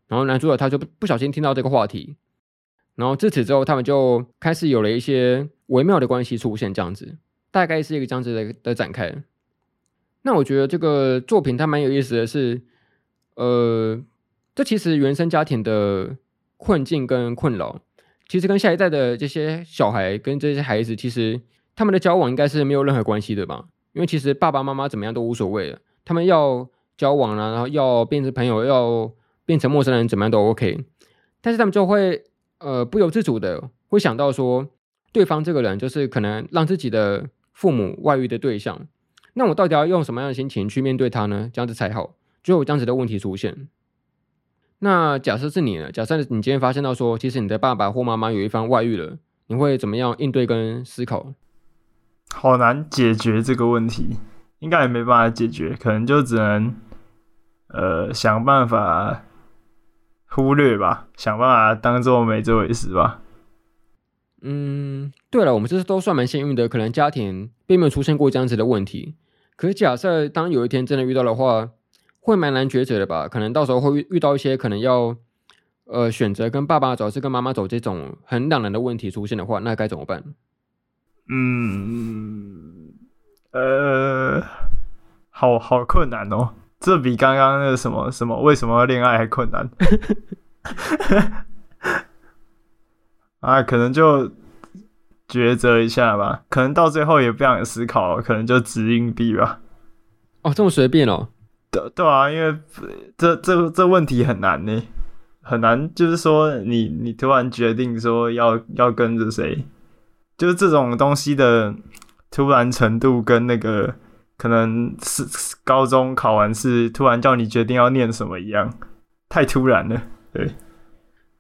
然后男主角他就不小心听到这个话题，然后自此之后他们就开始有了一些微妙的关系出现这样子，大概是一个这样子的的展开。那我觉得这个作品它蛮有意思的是，呃，这其实原生家庭的困境跟困扰，其实跟下一代的这些小孩跟这些孩子，其实他们的交往应该是没有任何关系的吧？因为其实爸爸妈妈怎么样都无所谓了，他们要交往啊，然后要变成朋友，要变成陌生人，怎么样都 OK。但是他们就会呃不由自主的会想到说，对方这个人就是可能让自己的父母外遇的对象。那我到底要用什么样的心情去面对他呢？这样子才好，就有这样子的问题出现。那假设是你呢？假设你今天发现到说，其实你的爸爸或妈妈有一方外遇了，你会怎么样应对跟思考？好难解决这个问题，应该也没办法解决，可能就只能呃想办法忽略吧，想办法当做没这回事吧。嗯，对了，我们这次都算蛮幸运的，可能家庭并没有出现过这样子的问题。可是假设当有一天真的遇到的话，会蛮难抉择的吧？可能到时候会遇遇到一些可能要呃选择跟爸爸走还是跟妈妈走这种很两难的问题出现的话，那该怎么办？嗯，呃，好好困难哦，这比刚刚那个什么什么为什么要恋爱还困难。啊，可能就抉择一下吧，可能到最后也不想思考，可能就掷硬币吧。哦，这么随便哦？对对啊，因为这这这问题很难呢，很难，就是说你你突然决定说要要跟着谁，就是这种东西的突然程度跟那个可能是高中考完试突然叫你决定要念什么一样，太突然了，对。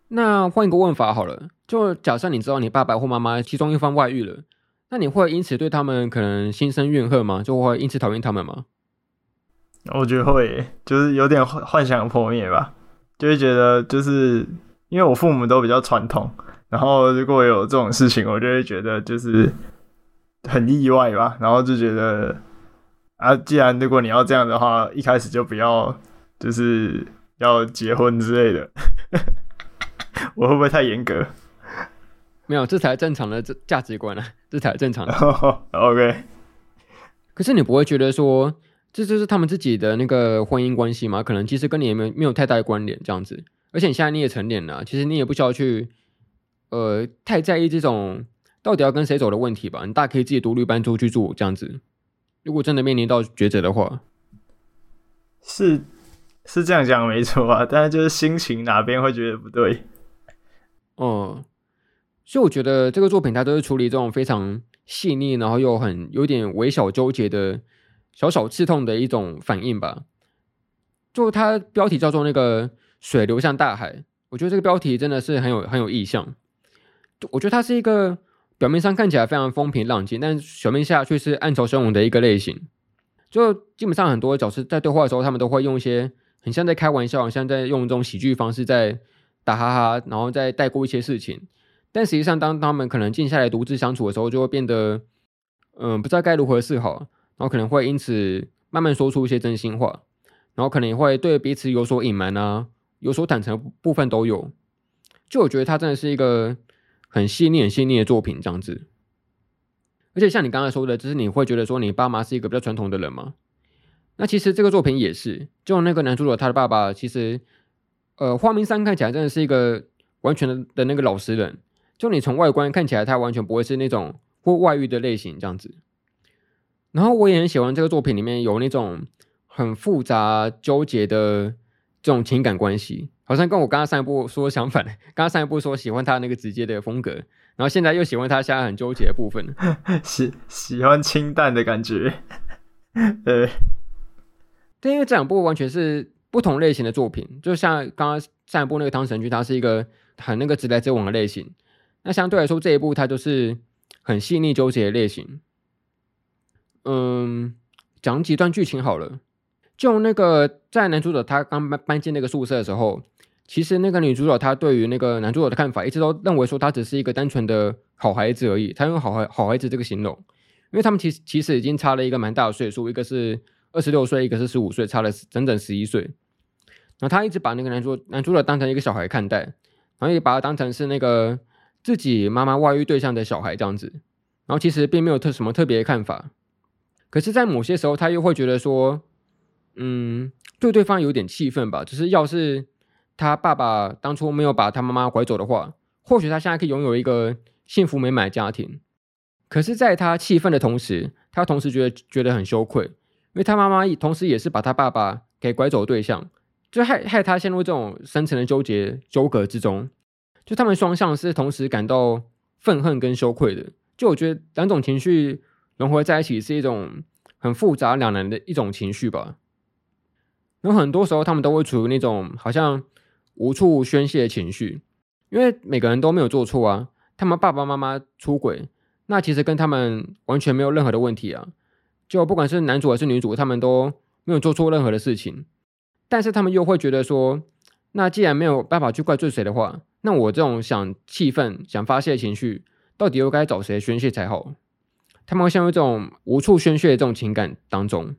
那换一个问法好了，就假设你知道你爸爸或妈妈其中一方外遇了，那你会因此对他们可能心生怨恨吗？就会因此讨厌他们吗？我觉得会，就是有点幻想破灭吧，就会觉得就是因为我父母都比较传统，然后如果有这种事情，我就会觉得就是很意外吧，然后就觉得啊，既然如果你要这样的话，一开始就不要就是要结婚之类的。我会不会太严格？没有，这才正常的这价值观呢、啊，这才正常的。OK。可是你不会觉得说，这就是他们自己的那个婚姻关系吗？可能其实跟你也没有没有太大的关联，这样子。而且你现在你也成年了，其实你也不需要去，呃，太在意这种到底要跟谁走的问题吧。你大可以自己独立搬出去住，这样子。如果真的面临到抉择的话，是。是这样讲没错啊，但是就是心情哪边会觉得不对，哦，所以我觉得这个作品它都是处理这种非常细腻，然后又很有点微小纠结的小小刺痛的一种反应吧。就它标题叫做那个水流向大海，我我觉得这个标题真的是很有很有意象。我觉得它是一个表面上看起来非常风平浪静，但是表面下却是暗潮汹涌的一个类型。就基本上很多角色在对话的时候，他们都会用一些很像在开玩笑，很像在用这种喜剧方式在打哈哈，然后再带过一些事情。但实际上，当他们可能静下来独自相处的时候，就会变得嗯，不知道该如何是好，然后可能会因此慢慢说出一些真心话，然后可能也会对彼此有所隐瞒啊，有所坦诚部分都有。就我觉得他真的是一个很细腻、很细腻的作品，这样子。而且像你刚才说的，就是你会觉得说你爸妈是一个比较传统的人吗？那其实这个作品也是，就那个男主角他的爸爸，其实呃，花名山看起来真的是一个完全的的那个老实人。就你从外观看起来，他完全不会是那种会外遇的类型这样子。然后我也很喜欢这个作品里面有那种很复杂纠结的这种情感关系，好像跟我刚刚上一部说相反。刚刚上一部说喜欢他那个直接的风格。然后现在又喜欢他现在很纠结的部分，喜喜欢清淡的感觉，呃，对，因为这两部完全是不同类型的作品，就像刚刚上一部那个汤神剧，它是一个很那个直来直往的类型，那相对来说这一部它就是很细腻纠结的类型。嗯，讲几段剧情好了，就那个在男主角他刚搬搬进那个宿舍的时候。其实那个女主角她对于那个男主角的看法，一直都认为说他只是一个单纯的好孩子而已。她用好孩好孩子这个形容，因为他们其实其实已经差了一个蛮大的岁数，一个是二十六岁，一个是十五岁，差了整整十一岁。然后她一直把那个男主男主角当成一个小孩看待，然后也把他当成是那个自己妈妈外遇对象的小孩这样子。然后其实并没有特什么特别的看法，可是，在某些时候，他又会觉得说，嗯，对对方有点气愤吧，只是要是。他爸爸当初没有把他妈妈拐走的话，或许他现在可以拥有一个幸福美满的家庭。可是，在他气愤的同时，他同时觉得觉得很羞愧，因为他妈妈同时也是把他爸爸给拐走的对象，就害害他陷入这种深层的纠结纠葛之中。就他们双向是同时感到愤恨跟羞愧的。就我觉得两种情绪融合在一起，是一种很复杂两难的一种情绪吧。然后很多时候，他们都会处于那种好像。无处宣泄的情绪，因为每个人都没有做错啊。他们爸爸妈妈出轨，那其实跟他们完全没有任何的问题啊。就不管是男主还是女主，他们都没有做错任何的事情。但是他们又会觉得说，那既然没有办法去怪罪谁的话，那我这种想气愤、想发泄的情绪，到底又该找谁宣泄才好？他们会陷入这种无处宣泄的这种情感当中。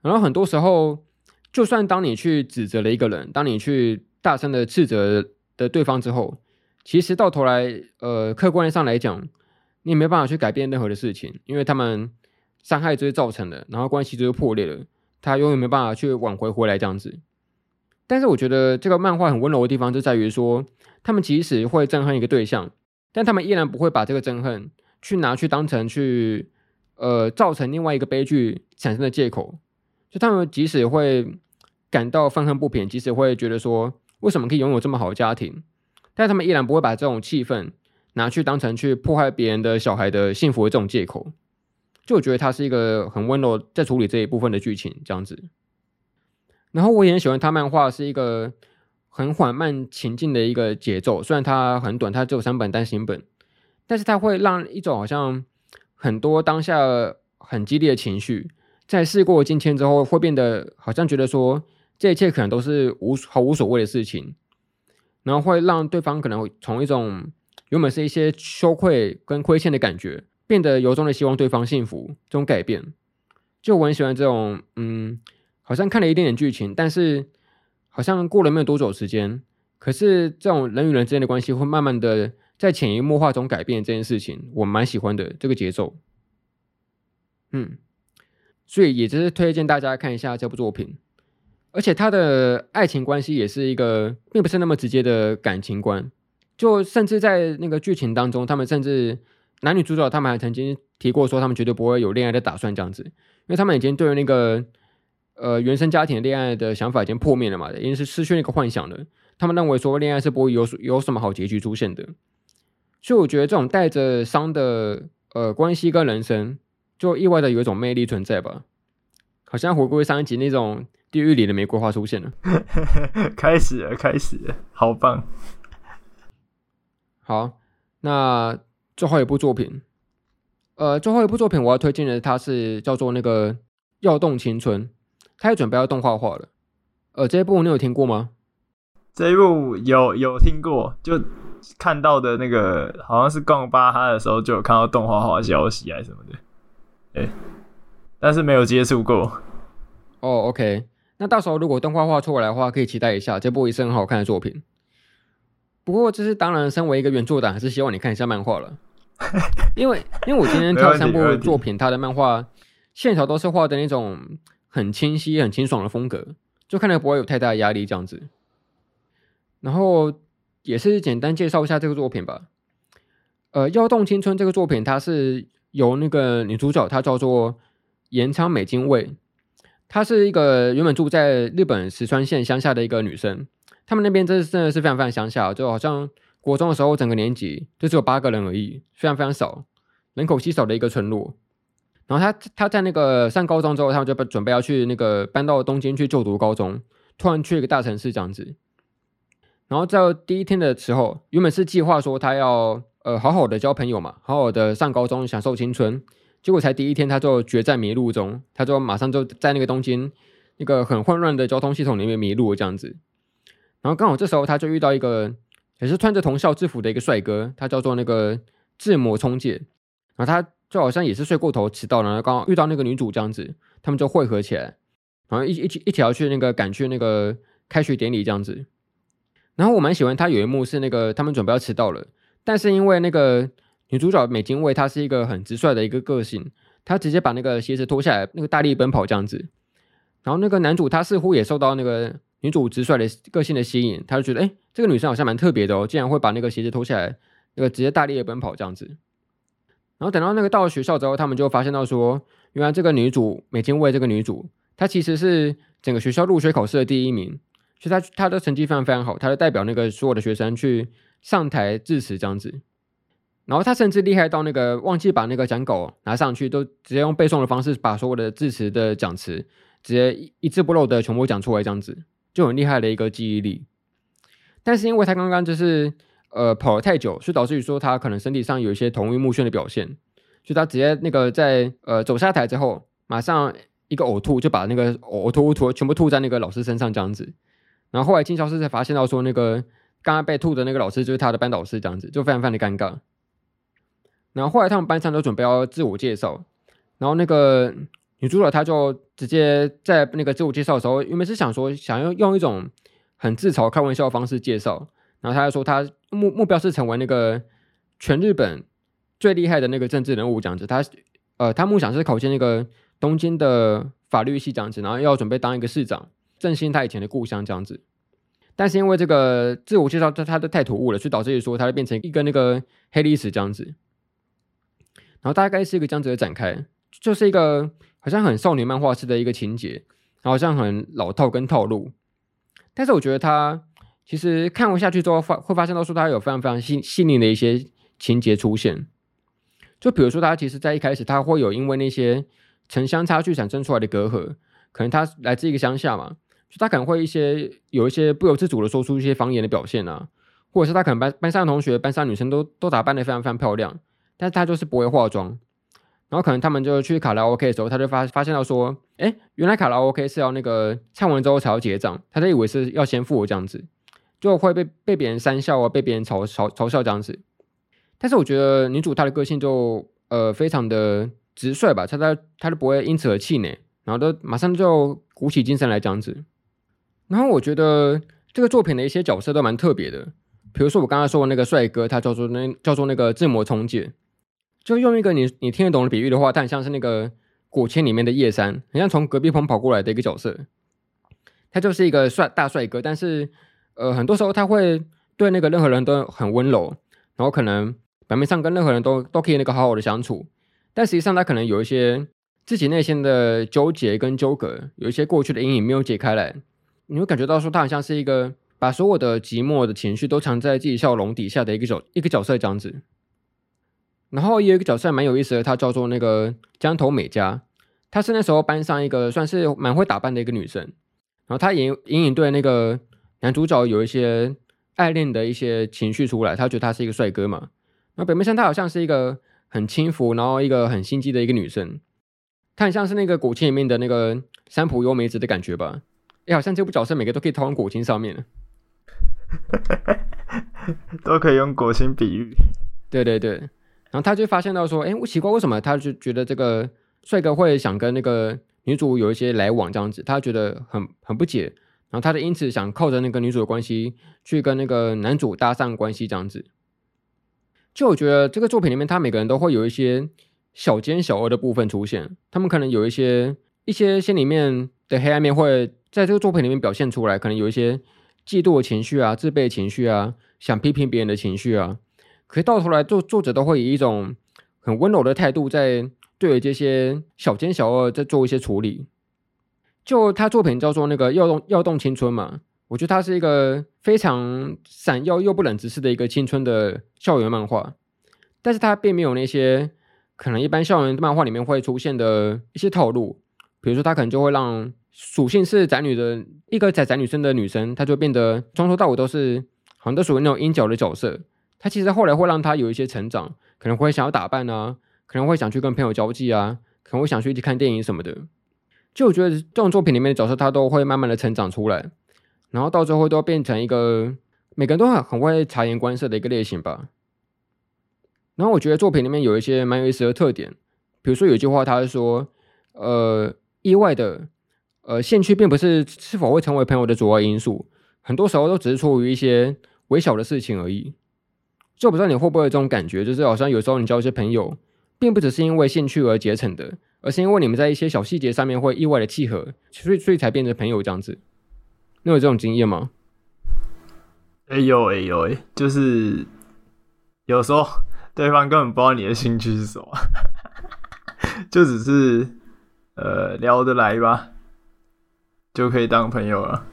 然后很多时候。就算当你去指责了一个人，当你去大声的斥责的对方之后，其实到头来，呃，客观上来讲，你也没办法去改变任何的事情，因为他们伤害就是造成的，然后关系就是破裂了，他永远没办法去挽回回来这样子。但是我觉得这个漫画很温柔的地方就在于说，他们即使会憎恨一个对象，但他们依然不会把这个憎恨去拿去当成去，呃，造成另外一个悲剧产生的借口。就他们即使会感到愤恨不平，即使会觉得说，为什么可以拥有这么好的家庭，但他们依然不会把这种气愤拿去当成去破坏别人的小孩的幸福的这种借口。就我觉得他是一个很温柔在处理这一部分的剧情这样子。然后我也很喜欢他漫画是一个很缓慢情境的一个节奏，虽然它很短，它只有三本单行本，但是它会让一种好像很多当下很激烈的情绪。在事过境迁之后，会变得好像觉得说，这一切可能都是无毫无所谓的事情，然后会让对方可能从一种原本是一些羞愧跟亏欠的感觉，变得由衷的希望对方幸福。这种改变，就我很喜欢这种，嗯，好像看了一点点剧情，但是好像过了没有多久时间，可是这种人与人之间的关系会慢慢的在潜移默化中改变这件事情，我蛮喜欢的这个节奏，嗯。所以也就是推荐大家看一下这部作品，而且他的爱情关系也是一个并不是那么直接的感情观，就甚至在那个剧情当中，他们甚至男女主角他们还曾经提过说，他们绝对不会有恋爱的打算这样子，因为他们已经对那个呃原生家庭恋爱的想法已经破灭了嘛，已经是失去那个幻想了。他们认为说恋爱是不会有有什么好结局出现的，所以我觉得这种带着伤的呃关系跟人生。就意外的有一种魅力存在吧，好像回归上一集那种地狱里的玫瑰花出现了。开始了，开始了，好棒。好，那最后一部作品，呃，最后一部作品我要推荐的，它是叫做那个《要动青春》，它也准备要动画化了。呃，这一部你有听过吗？这一部有有听过，就看到的那个好像是逛巴哈的时候就有看到动画化消息还是什么的，哎、欸，但是没有接触过。哦，OK，那到时候如果动画画出来的话，可以期待一下，这部也是很好看的作品。不过这是当然，身为一个原作党，还是希望你看一下漫画了，因为因为我今天挑三部作品，它的漫画线条都是画的那种很清晰、很清爽的风格，就看来不会有太大的压力这样子。然后也是简单介绍一下这个作品吧。呃，《妖动青春》这个作品，它是由那个女主角，她叫做岩仓美津卫，她是一个原本住在日本石川县乡下的一个女生。他们那边真的真的是非常非常乡下，就好像国中的时候，整个年级就只有八个人而已，非常非常少，人口稀少的一个村落。然后她她在那个上高中之后，他们就准备要去那个搬到东京去就读高中，突然去一个大城市这样子。然后在第一天的时候，原本是计划说她要呃好好的交朋友嘛，好好的上高中，享受青春。结果才第一天，他就决在迷路中，他就马上就在那个东京那个很混乱的交通系统里面迷路这样子。然后刚好这时候他就遇到一个也是穿着同校制服的一个帅哥，他叫做那个志摩聪介。然后他就好像也是睡过头迟到了，然后刚好遇到那个女主这样子，他们就汇合起来，然后一一起一起要去那个赶去那个开学典礼这样子。然后我蛮喜欢他有一幕是那个他们准备要迟到了，但是因为那个女主角美津卫她是一个很直率的一个个性，她直接把那个鞋子脱下来，那个大力奔跑这样子。然后那个男主他似乎也受到那个女主直率的个性的吸引，他就觉得哎，这个女生好像蛮特别的哦，竟然会把那个鞋子脱下来，那个直接大力的奔跑这样子。然后等到那个到了学校之后，他们就发现到说，原来这个女主美津卫这个女主，她其实是整个学校入学考试的第一名。其实她她的成绩非常非常好，她就代表那个所有的学生去上台致辞这样子，然后他甚至厉害到那个忘记把那个讲稿拿上去，都直接用背诵的方式把所有的致辞的讲词直接一字不漏的全部讲出来这样子，就很厉害的一个记忆力。但是因为他刚刚就是呃跑了太久，所以导致于说他可能身体上有一些头晕目眩的表现，所以他直接那个在呃走下台之后，马上一个呕吐就把那个呕吐吐全部吐在那个老师身上这样子。然后后来进教室才发现到说，那个刚刚被吐的那个老师就是他的班导师，这样子就非常非常的尴尬。然后后来他们班上都准备要自我介绍，然后那个女主角她就直接在那个自我介绍的时候，原本是想说想要用一种很自嘲、开玩笑的方式介绍，然后她就说她目目标是成为那个全日本最厉害的那个政治人物，这样子。她呃，她梦想是考进那个东京的法律系，这样子，然后要准备当一个市长。振兴他以前的故乡这样子，但是因为这个自我介绍他他的太突兀了，所以导致于说他会变成一个那个黑历史这样子。然后大概是一个这样子的展开，就是一个好像很少女漫画式的一个情节，然后好像很老套跟套路。但是我觉得他其实看完下去之后，发会发现到说他有非常非常细细腻的一些情节出现。就比如说他其实在一开始他会有因为那些城乡差距产生出来的隔阂，可能他来自一个乡下嘛。就他可能会一些有一些不由自主的说出一些方言的表现啊，或者是他可能班班上的同学、班上女生都都打扮的非常非常漂亮，但是他就是不会化妆，然后可能他们就去卡拉 OK 的时候，他就发发现到说，哎，原来卡拉 OK 是要那个唱完之后才要结账，他就以为是要先付我这样子，就会被被别人讪笑啊，被别人嘲嘲嘲笑这样子。但是我觉得女主她的个性就呃非常的直率吧，她她她就不会因此而气馁，然后都马上就鼓起精神来这样子。然后我觉得这个作品的一些角色都蛮特别的，比如说我刚刚说的那个帅哥，他叫做那叫做那个志摩聪介，就用一个你你听得懂的比喻的话，他很像是那个果切里面的叶山，很像从隔壁棚跑过来的一个角色。他就是一个帅大帅哥，但是呃很多时候他会对那个任何人都很温柔，然后可能表面上跟任何人都都可以那个好好的相处，但实际上他可能有一些自己内心的纠结跟纠葛，有一些过去的阴影没有解开来。你会感觉到说，他好像是一个把所有的寂寞的情绪都藏在自己笑容底下的一个角一个角色这样子。然后也有一个角色蛮有意思的，他叫做那个江头美嘉，她是那时候班上一个算是蛮会打扮的一个女生，然后她隐隐隐对那个男主角有一些爱恋的一些情绪出来，她觉得他是一个帅哥嘛。然后表面上她好像是一个很轻浮，然后一个很心机的一个女生，她很像是那个古琴里面的那个三浦优美子的感觉吧。哎，好像这部角色每个都可以套用古琴上面，都可以用古琴比喻。对对对，然后他就发现到说，哎，我奇怪为什么他就觉得这个。帅哥会想跟那个女主有一些来往，这样子，他觉得很很不解，然后他就因此想靠着那个女主的关系去跟那个男主搭上关系，这样子。就我觉得这个作品里面，他每个人都会有一些小奸小恶的部分出现，他们可能有一些一些心里面的黑暗面会在这个作品里面表现出来，可能有一些嫉妒的情绪啊、自卑的情绪啊、想批评别人的情绪啊，可是到头来作作者都会以一种很温柔的态度在。对于这些小奸小恶在做一些处理，就他作品叫做那个要动要动青春嘛，我觉得他是一个非常闪耀又不忍直视的一个青春的校园漫画，但是他并没有那些可能一般校园漫画里面会出现的一些套路，比如说他可能就会让属性是宅女的一个宅宅女生的女生，她就变得从头到尾都是好像都属于那种阴角的角色，她其实后来会让她有一些成长，可能会想要打扮啊。可能会想去跟朋友交际啊，可能会想去一起看电影什么的。就我觉得这种作品里面的角色，她都会慢慢的成长出来，然后到最后都变成一个每个人都很很会察言观色的一个类型吧。然后我觉得作品里面有一些蛮有意思的特点，比如说有一句话，他是说，呃，意外的，呃，兴趣并不是是否会成为朋友的主要因素，很多时候都只是出于一些微小的事情而已。就不知道你会不会有这种感觉，就是好像有时候你交一些朋友。并不只是因为兴趣而结成的，而是因为你们在一些小细节上面会意外的契合，所以所以才变成朋友这样子。你有这种经验吗？哎呦哎呦哎，就是有时候 对方根本不知道你的兴趣是什么，就只是呃聊得来吧，就可以当朋友了。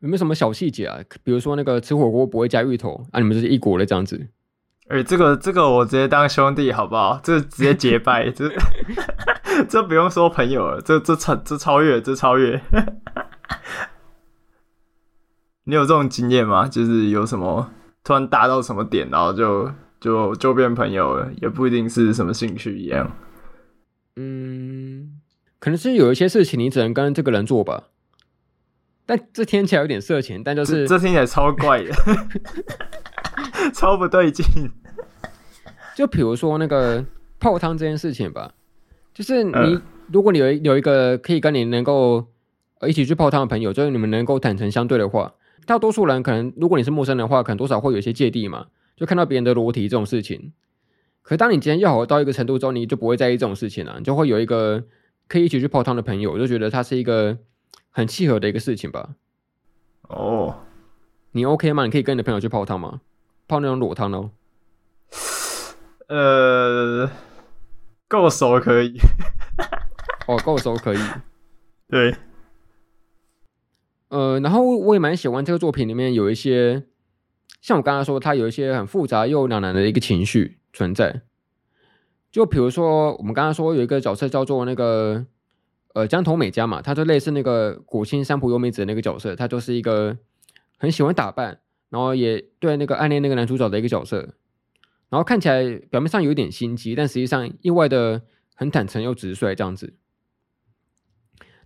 有没有什么小细节啊？比如说那个吃火锅不会加芋头啊，你们就是一国的这样子。哎、欸，这个这个我直接当兄弟好不好？这直接结拜，这 这不用说朋友了，这这超这超越这超越。你有这种经验吗？就是有什么突然达到什么点，然后就就就变朋友了，也不一定是什么兴趣一样。嗯，可能是有一些事情你只能跟这个人做吧。但这听起来有点色情，但就是这，这听起来超怪的，超不对劲。就比如说那个泡汤这件事情吧，就是你如果你有有一个可以跟你能够一起去泡汤的朋友，就是你们能够坦诚相对的话，大多数人可能如果你是陌生人的话，可能多少会有一些芥蒂嘛，就看到别人的裸体这种事情。可当你今天要好到一个程度之后，你就不会在意这种事情了，你就会有一个可以一起去泡汤的朋友，我就觉得它是一个很契合的一个事情吧。哦，你 OK 吗？你可以跟你的朋友去泡汤吗？泡那种裸汤哦。呃，够熟可以。哦，够熟可以。对。呃，然后我也蛮喜欢这个作品里面有一些，像我刚刚说，它有一些很复杂又两难的一个情绪存在。就比如说，我们刚刚说有一个角色叫做那个呃江头美嘉嘛，他就类似那个古清三浦优美子的那个角色，他就是一个很喜欢打扮，然后也对那个暗恋那个男主角的一个角色。然后看起来表面上有点心机，但实际上意外的很坦诚又直率这样子。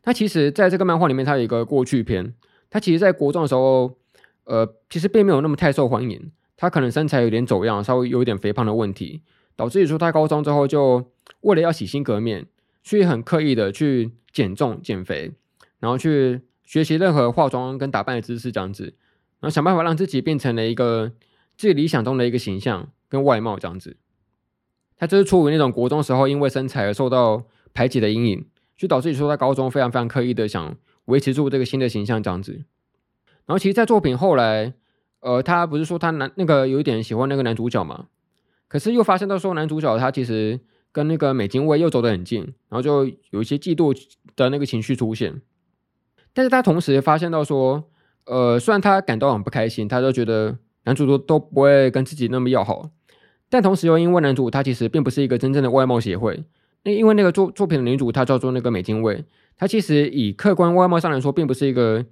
他其实在这个漫画里面，他有一个过去篇。他其实，在国中的时候，呃，其实并没有那么太受欢迎。他可能身材有点走样，稍微有一点肥胖的问题，导致于说他高中之后就为了要洗心革面，去很刻意的去减重减肥，然后去学习任何化妆跟打扮的知识这样子，然后想办法让自己变成了一个自己理想中的一个形象。跟外貌这样子，他就是出于那种国中时候因为身材而受到排挤的阴影，就导致你说他高中非常非常刻意的想维持住这个新的形象这样子。然后其实，在作品后来，呃，他不是说他男那个有一点喜欢那个男主角嘛，可是又发现到说男主角他其实跟那个美津卫又走得很近，然后就有一些嫉妒的那个情绪出现。但是他同时发现到说，呃，虽然他感到很不开心，他就觉得男主都都不会跟自己那么要好。但同时又因为男主他其实并不是一个真正的外貌协会，那因为那个作作品的女主她叫做那个美津卫，她其实以客观外貌上来说，并不是一个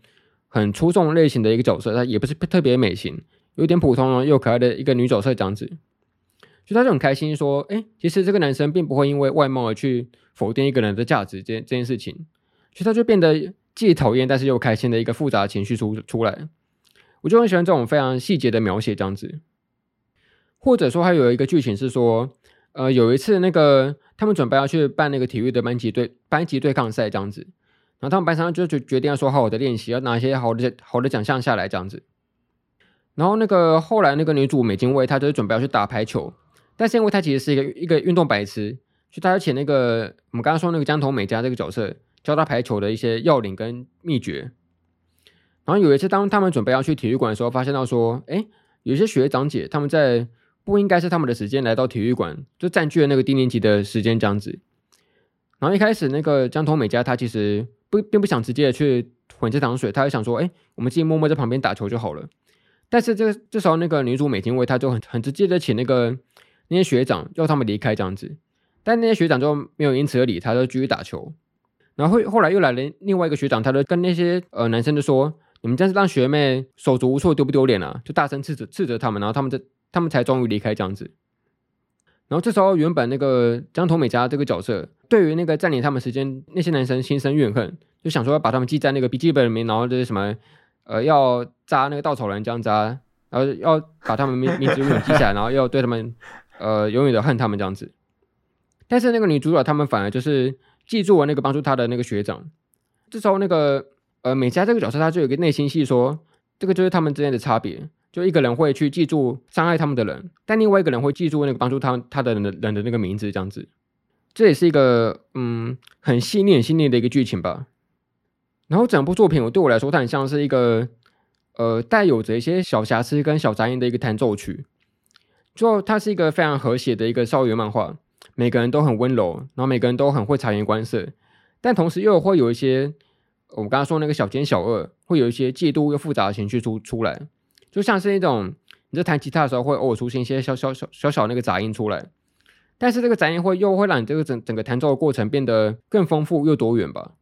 很出众类型的一个角色，她也不是特别美型，有点普通又可爱的一个女角色这样子。所以她就很开心说，哎，其实这个男生并不会因为外貌而去否定一个人的价值这这件事情，所以他就变得既讨厌但是又开心的一个复杂情绪出出来。我就很喜欢这种非常细节的描写这样子，或者说还有一个剧情是说。呃，有一次那个他们准备要去办那个体育的班级对班级对抗赛这样子，然后他们班上就决决定要说好好的练习，要拿一些好的好的奖项下来这样子。然后那个后来那个女主美津卫，她就是准备要去打排球，但是因为他其实是一个一个运动白痴，所以她要请那个我们刚刚说那个江头美嘉这个角色教他排球的一些要领跟秘诀。然后有一次当他们准备要去体育馆的时候，发现到说，哎，有些学长姐他们在。不应该是他们的时间来到体育馆，就占据了那个低年级的时间这样子。然后一开始那个江头美嘉他其实不并不想直接去混这场水，他就想说，哎，我们自己默默在旁边打球就好了。但是这这时候那个女主美津卫他就很很直接的请那个那些学长要他们离开这样子，但那些学长就没有因此而理他，就继续打球。然后后来又来了另外一个学长，他就跟那些呃男生就说，你们这样子让学妹手足无措，丢不丢脸啊？就大声斥责斥责他们，然后他们就。他们才终于离开这样子，然后这时候原本那个江头美嘉这个角色，对于那个占领他们时间那些男生心生怨恨，就想说要把他们记在那个笔记本里面，然后就是什么呃要扎那个稻草人这样扎，然后要把他们名名字永远记下来，然后要对他们呃永远的恨他们这样子。但是那个女主角他们反而就是记住了那个帮助他的那个学长。这时候那个呃美嘉这个角色，他就有个内心戏说，这个就是他们之间的差别。就一个人会去记住伤害他们的人，但另外一个人会记住那个帮助他他的人的人的那个名字，这样子，这也是一个嗯很细腻、很细腻的一个剧情吧。然后整部作品，我对我来说，它很像是一个呃带有着一些小瑕疵跟小杂音的一个弹奏曲。就它是一个非常和谐的一个校园漫画，每个人都很温柔，然后每个人都很会察言观色，但同时又会有一些我们刚刚说那个小奸小恶，会有一些嫉妒又复杂的情绪出出来。就像是那种你在弹吉他的时候会偶尔出现一些小小小小小那个杂音出来，但是这个杂音会又会让你这个整整个弹奏的过程变得更丰富又多元吧。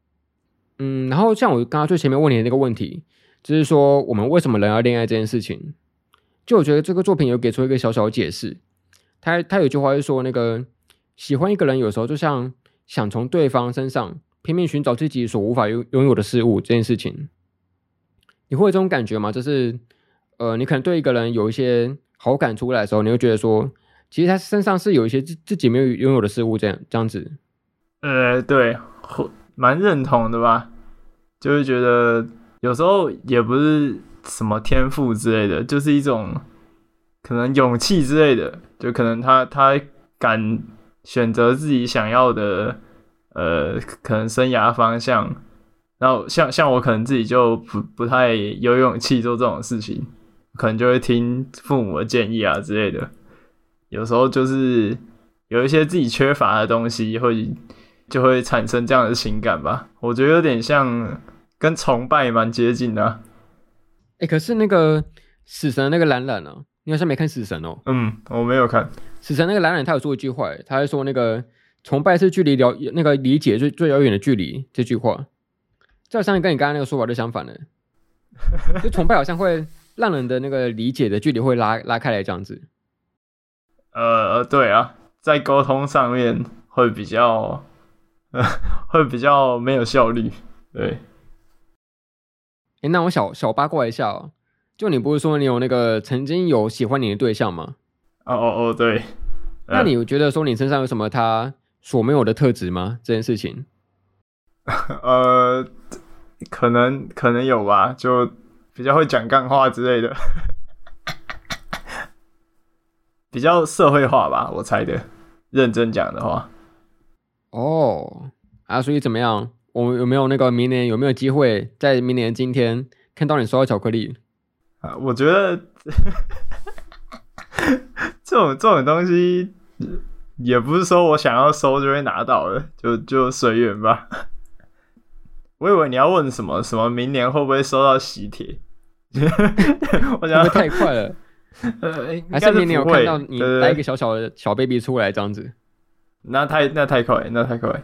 嗯，然后像我刚刚最前面问你的那个问题，就是说我们为什么人要恋爱这件事情，就我觉得这个作品有给出一个小小的解释。他他有句话是说，那个喜欢一个人有时候就像想从对方身上拼命寻找自己所无法拥拥有的事物这件事情，你会有这种感觉吗？就是。呃，你可能对一个人有一些好感出来的时候，你会觉得说，其实他身上是有一些自自己没有拥有的事物，这样这样子。呃，对，蛮认同的吧？就是觉得有时候也不是什么天赋之类的，就是一种可能勇气之类的，就可能他他敢选择自己想要的，呃，可能生涯方向。然后像像我可能自己就不不太有勇气做这种事情。可能就会听父母的建议啊之类的，有时候就是有一些自己缺乏的东西，会就会产生这样的情感吧。我觉得有点像跟崇拜蛮接近的。哎、欸，可是那个死神那个蓝蓝呢？你好像没看死神哦。嗯，我没有看死神那个蓝蓝，他有说一句话，他还说那个崇拜是距离了那个理解最最遥远的距离这句话，这好像跟你刚刚那个说法就相反了。就崇拜好像会。让人的那个理解的距离会拉拉开来，这样子。呃，对啊，在沟通上面会比较，呃，会比较没有效率。对。哎，那我小小八卦一下哦，就你不是说你有那个曾经有喜欢你的对象吗？哦哦哦，对。那你觉得说你身上有什么他所没有的特质吗？这件事情？呃，可能可能有吧，就。比较会讲干话之类的，比较社会化吧，我猜的。认真讲的话，哦，啊，所以怎么样？我有没有那个明年有没有机会在明年今天看到你收到巧克力？啊，我觉得 这种这种东西也不是说我想要收就会拿到的，就就随缘吧。我以为你要问什么什么，明年会不会收到喜帖？我觉得太快了，呃，还是明年有看到你带一个小小的小 baby 出来这样子？那太那太快，那太快。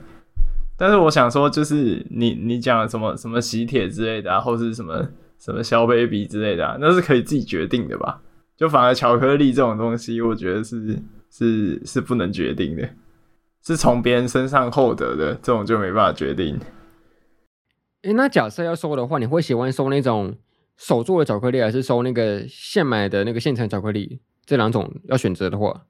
但是我想说，就是你你讲什么什么喜帖之类的啊，或是什么什么小 baby 之类的啊，那是可以自己决定的吧？就反而巧克力这种东西，我觉得是是是不能决定的，是从别人身上获得的，这种就没办法决定。诶，那假设要收的话，你会喜欢收那种手做的巧克力，还是收那个现买的那个现成巧克力？这两种要选择的话。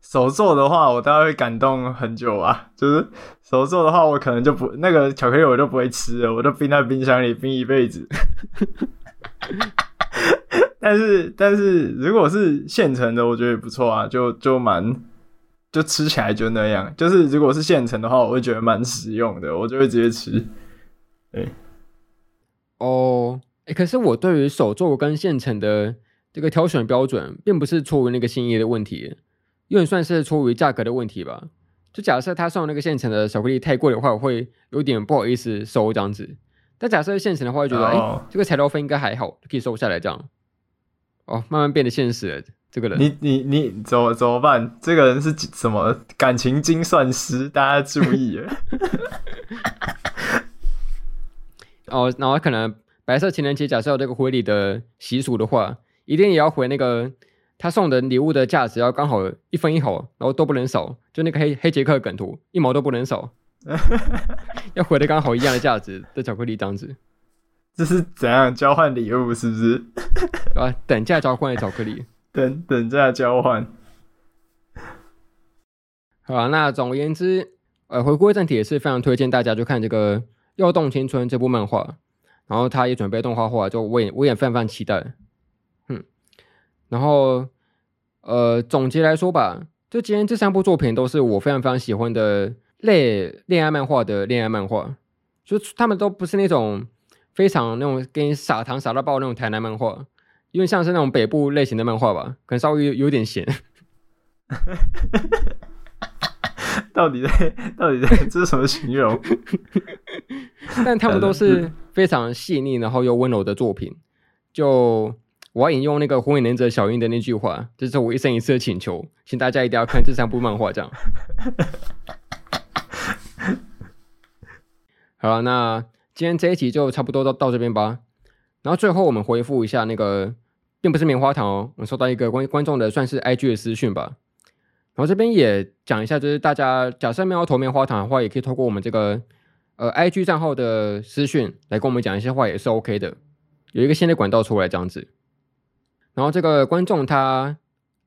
手做的话，我大概会感动很久啊。就是手做的话，我可能就不那个巧克力，我就不会吃了，我就冰在冰箱里冰一辈子。但是，但是如果是现成的，我觉得也不错啊，就就蛮就吃起来就那样。就是如果是现成的话，我会觉得蛮实用的，我就会直接吃。对，哦，哎，可是我对于手做跟现成的这个挑选标准，并不是出于那个心意的问题。因为算是出于价格的问题吧，就假设他送那个现成的巧克力太贵的话，我会有点不好意思收这样子。但假设现成的话，会觉得哎、oh. 欸，这个材料费应该还好，可以收下来这样。哦，慢慢变得现实了，这个人。你你你怎么怎么办？这个人是什么感情精算师？大家注意了。哦，然后可能白色情人节假设有这个婚礼的习俗的话，一定也要回那个。他送的礼物的价值要刚好一分一毫，然后都不能少，就那个黑黑杰克梗图，一毛都不能少，要回的刚好一样的价值的巧克力这样子。这是怎样交换礼物？是不是？啊，等价交换的巧克力，等等价交换。好啊，那总而言之，呃，回归正题也是非常推荐大家去看这个《跃动青春》这部漫画，然后他也准备动画化，就我也我也非常非常期待。然后，呃，总结来说吧，就今天这三部作品都是我非常非常喜欢的类恋爱漫画的恋爱漫画，就他们都不是那种非常那种给你撒糖撒到爆那种台南漫画，因为像是那种北部类型的漫画吧，可能稍微有，有点咸。到底在到底在这是什么形容？但他们都 是非常细腻然后又温柔的作品，就。我要引用那个《火影忍者》小樱的那句话，这是我一生一次的请求，请大家一定要看这三部漫画。这样，好了，那今天这一集就差不多到到这边吧。然后最后我们回复一下那个，并不是棉花糖哦，我们收到一个关于观众的算是 IG 的私讯吧。然后这边也讲一下，就是大家假设没有投棉花糖的话，也可以透过我们这个呃 IG 账号的私讯来跟我们讲一些话，也是 OK 的。有一个新的管道出来这样子。然后这个观众他，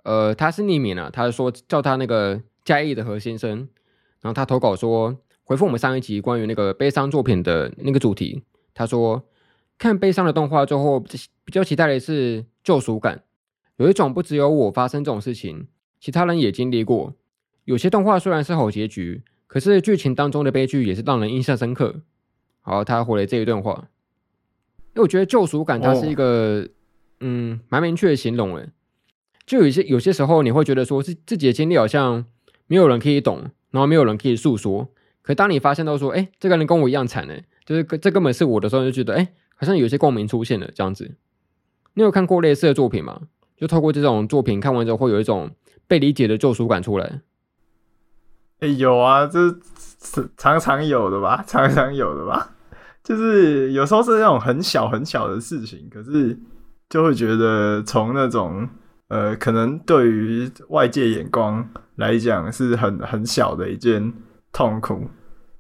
呃，他是匿名啊，他说叫他那个嘉义的何先生，然后他投稿说回复我们上一集关于那个悲伤作品的那个主题，他说看悲伤的动画之后，比较期待的是救赎感，有一种不只有我发生这种事情，其他人也经历过。有些动画虽然是好结局，可是剧情当中的悲剧也是让人印象深刻。好，他回了这一段话，因为我觉得救赎感它是一个。嗯，蛮明确的形容诶，就有些有些时候你会觉得说，是自己的经历好像没有人可以懂，然后没有人可以诉说。可当你发现到说，哎，这个人跟我一样惨呢，就是这根本是我的时候，就觉得，哎，好像有些共鸣出现了这样子。你有看过类似的作品吗？就透过这种作品看完之后，会有一种被理解的救赎感出来。哎，有啊，这是常常有的吧，常常有的吧。就是有时候是那种很小很小的事情，可是。就会觉得从那种呃，可能对于外界眼光来讲是很很小的一件痛苦，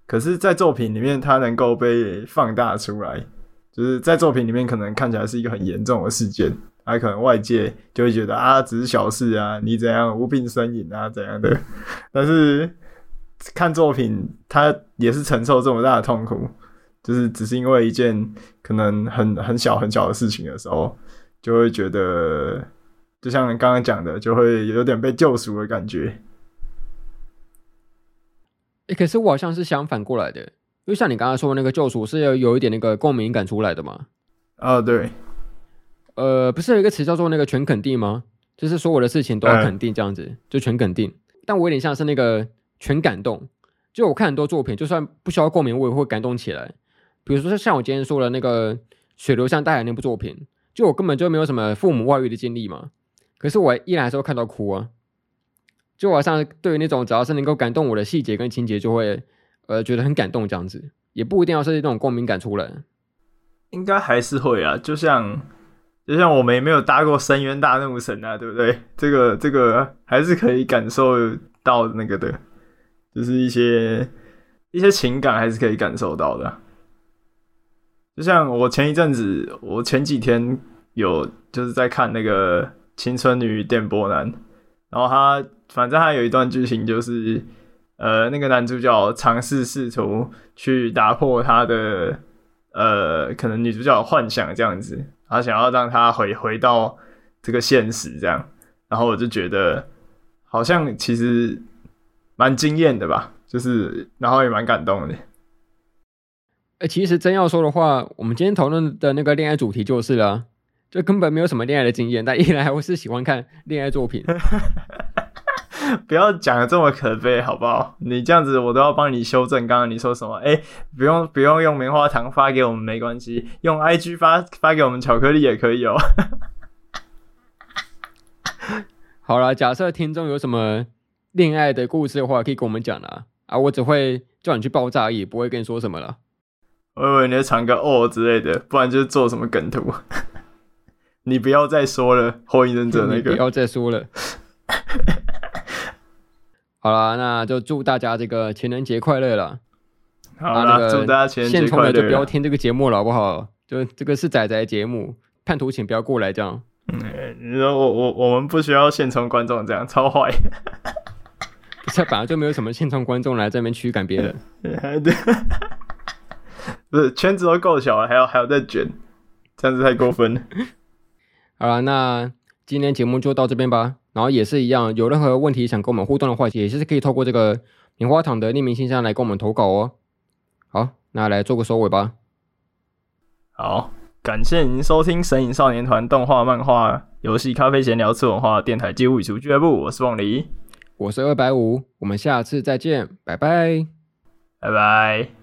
可是，在作品里面它能够被放大出来，就是在作品里面可能看起来是一个很严重的事件，还可能外界就会觉得啊，只是小事啊，你怎样无病呻吟啊怎样的，但是看作品，它也是承受这么大的痛苦，就是只是因为一件可能很很小很小的事情的时候。就会觉得，就像你刚刚讲的，就会有点被救赎的感觉。诶，可是我好像是相反过来的，因为像你刚刚说的那个救赎是要有一点那个共鸣感出来的嘛。啊，对。呃，不是有一个词叫做那个全肯定吗？就是所有的事情都要肯定这样子，嗯、就全肯定。但我有点像是那个全感动，就我看很多作品，就算不需要共鸣，我也会感动起来。比如说像我今天说的那个《水流向大海》那部作品。就我根本就没有什么父母外遇的经历嘛，可是我依然还是会看到哭啊。就好像对于那种只要是能够感动我的细节跟情节，就会呃觉得很感动这样子，也不一定要是那种共鸣感出来。应该还是会啊，就像就像我们也没有搭过深渊大怒神啊，对不对？这个这个还是可以感受到那个的，就是一些一些情感还是可以感受到的。就像我前一阵子，我前几天有就是在看那个《青春女电波男》，然后他反正他有一段剧情就是，呃，那个男主角尝试试图去打破他的呃可能女主角的幻想这样子，他想要让他回回到这个现实这样，然后我就觉得好像其实蛮惊艳的吧，就是然后也蛮感动的。哎，其实真要说的话，我们今天讨论的那个恋爱主题就是了，就根本没有什么恋爱的经验。但一来我是喜欢看恋爱作品，不要讲的这么可悲，好不好？你这样子我都要帮你修正。刚刚你说什么？哎，不用不用用棉花糖发给我们没关系，用 IG 发发给我们巧克力也可以哦。好了，假设听众有什么恋爱的故事的话，可以跟我们讲了啊，我只会叫你去爆炸，也不会跟你说什么了。我以为你在唱个哦之类的，不然就是做什么梗图。你不要再说了，火影忍者那个。不要再说了。好了，那就祝大家这个情人节快乐了。好了啦，那个、祝大家情人节快乐。就不要听这个节目了，好不好？就这个是仔仔节目，叛徒请不要过来这样。嗯，你说我我我们不需要现充观众这样，超坏。这本来就没有什么现充观众来这边驱赶别人。对。不是圈子都够小了，还要还要再卷，这样子太过分了。好了，那今天节目就到这边吧。然后也是一样，有任何问题想跟我们互动的话，也是可以透过这个棉花糖的匿名信箱来跟我们投稿哦。好，那来做个收尾吧。好，感谢您收听《神隐少年团》动画、漫画、游戏、咖啡闲聊次文化电台街舞俱乐部。我是凤梨，我是二百五，我们下次再见，拜拜，拜拜。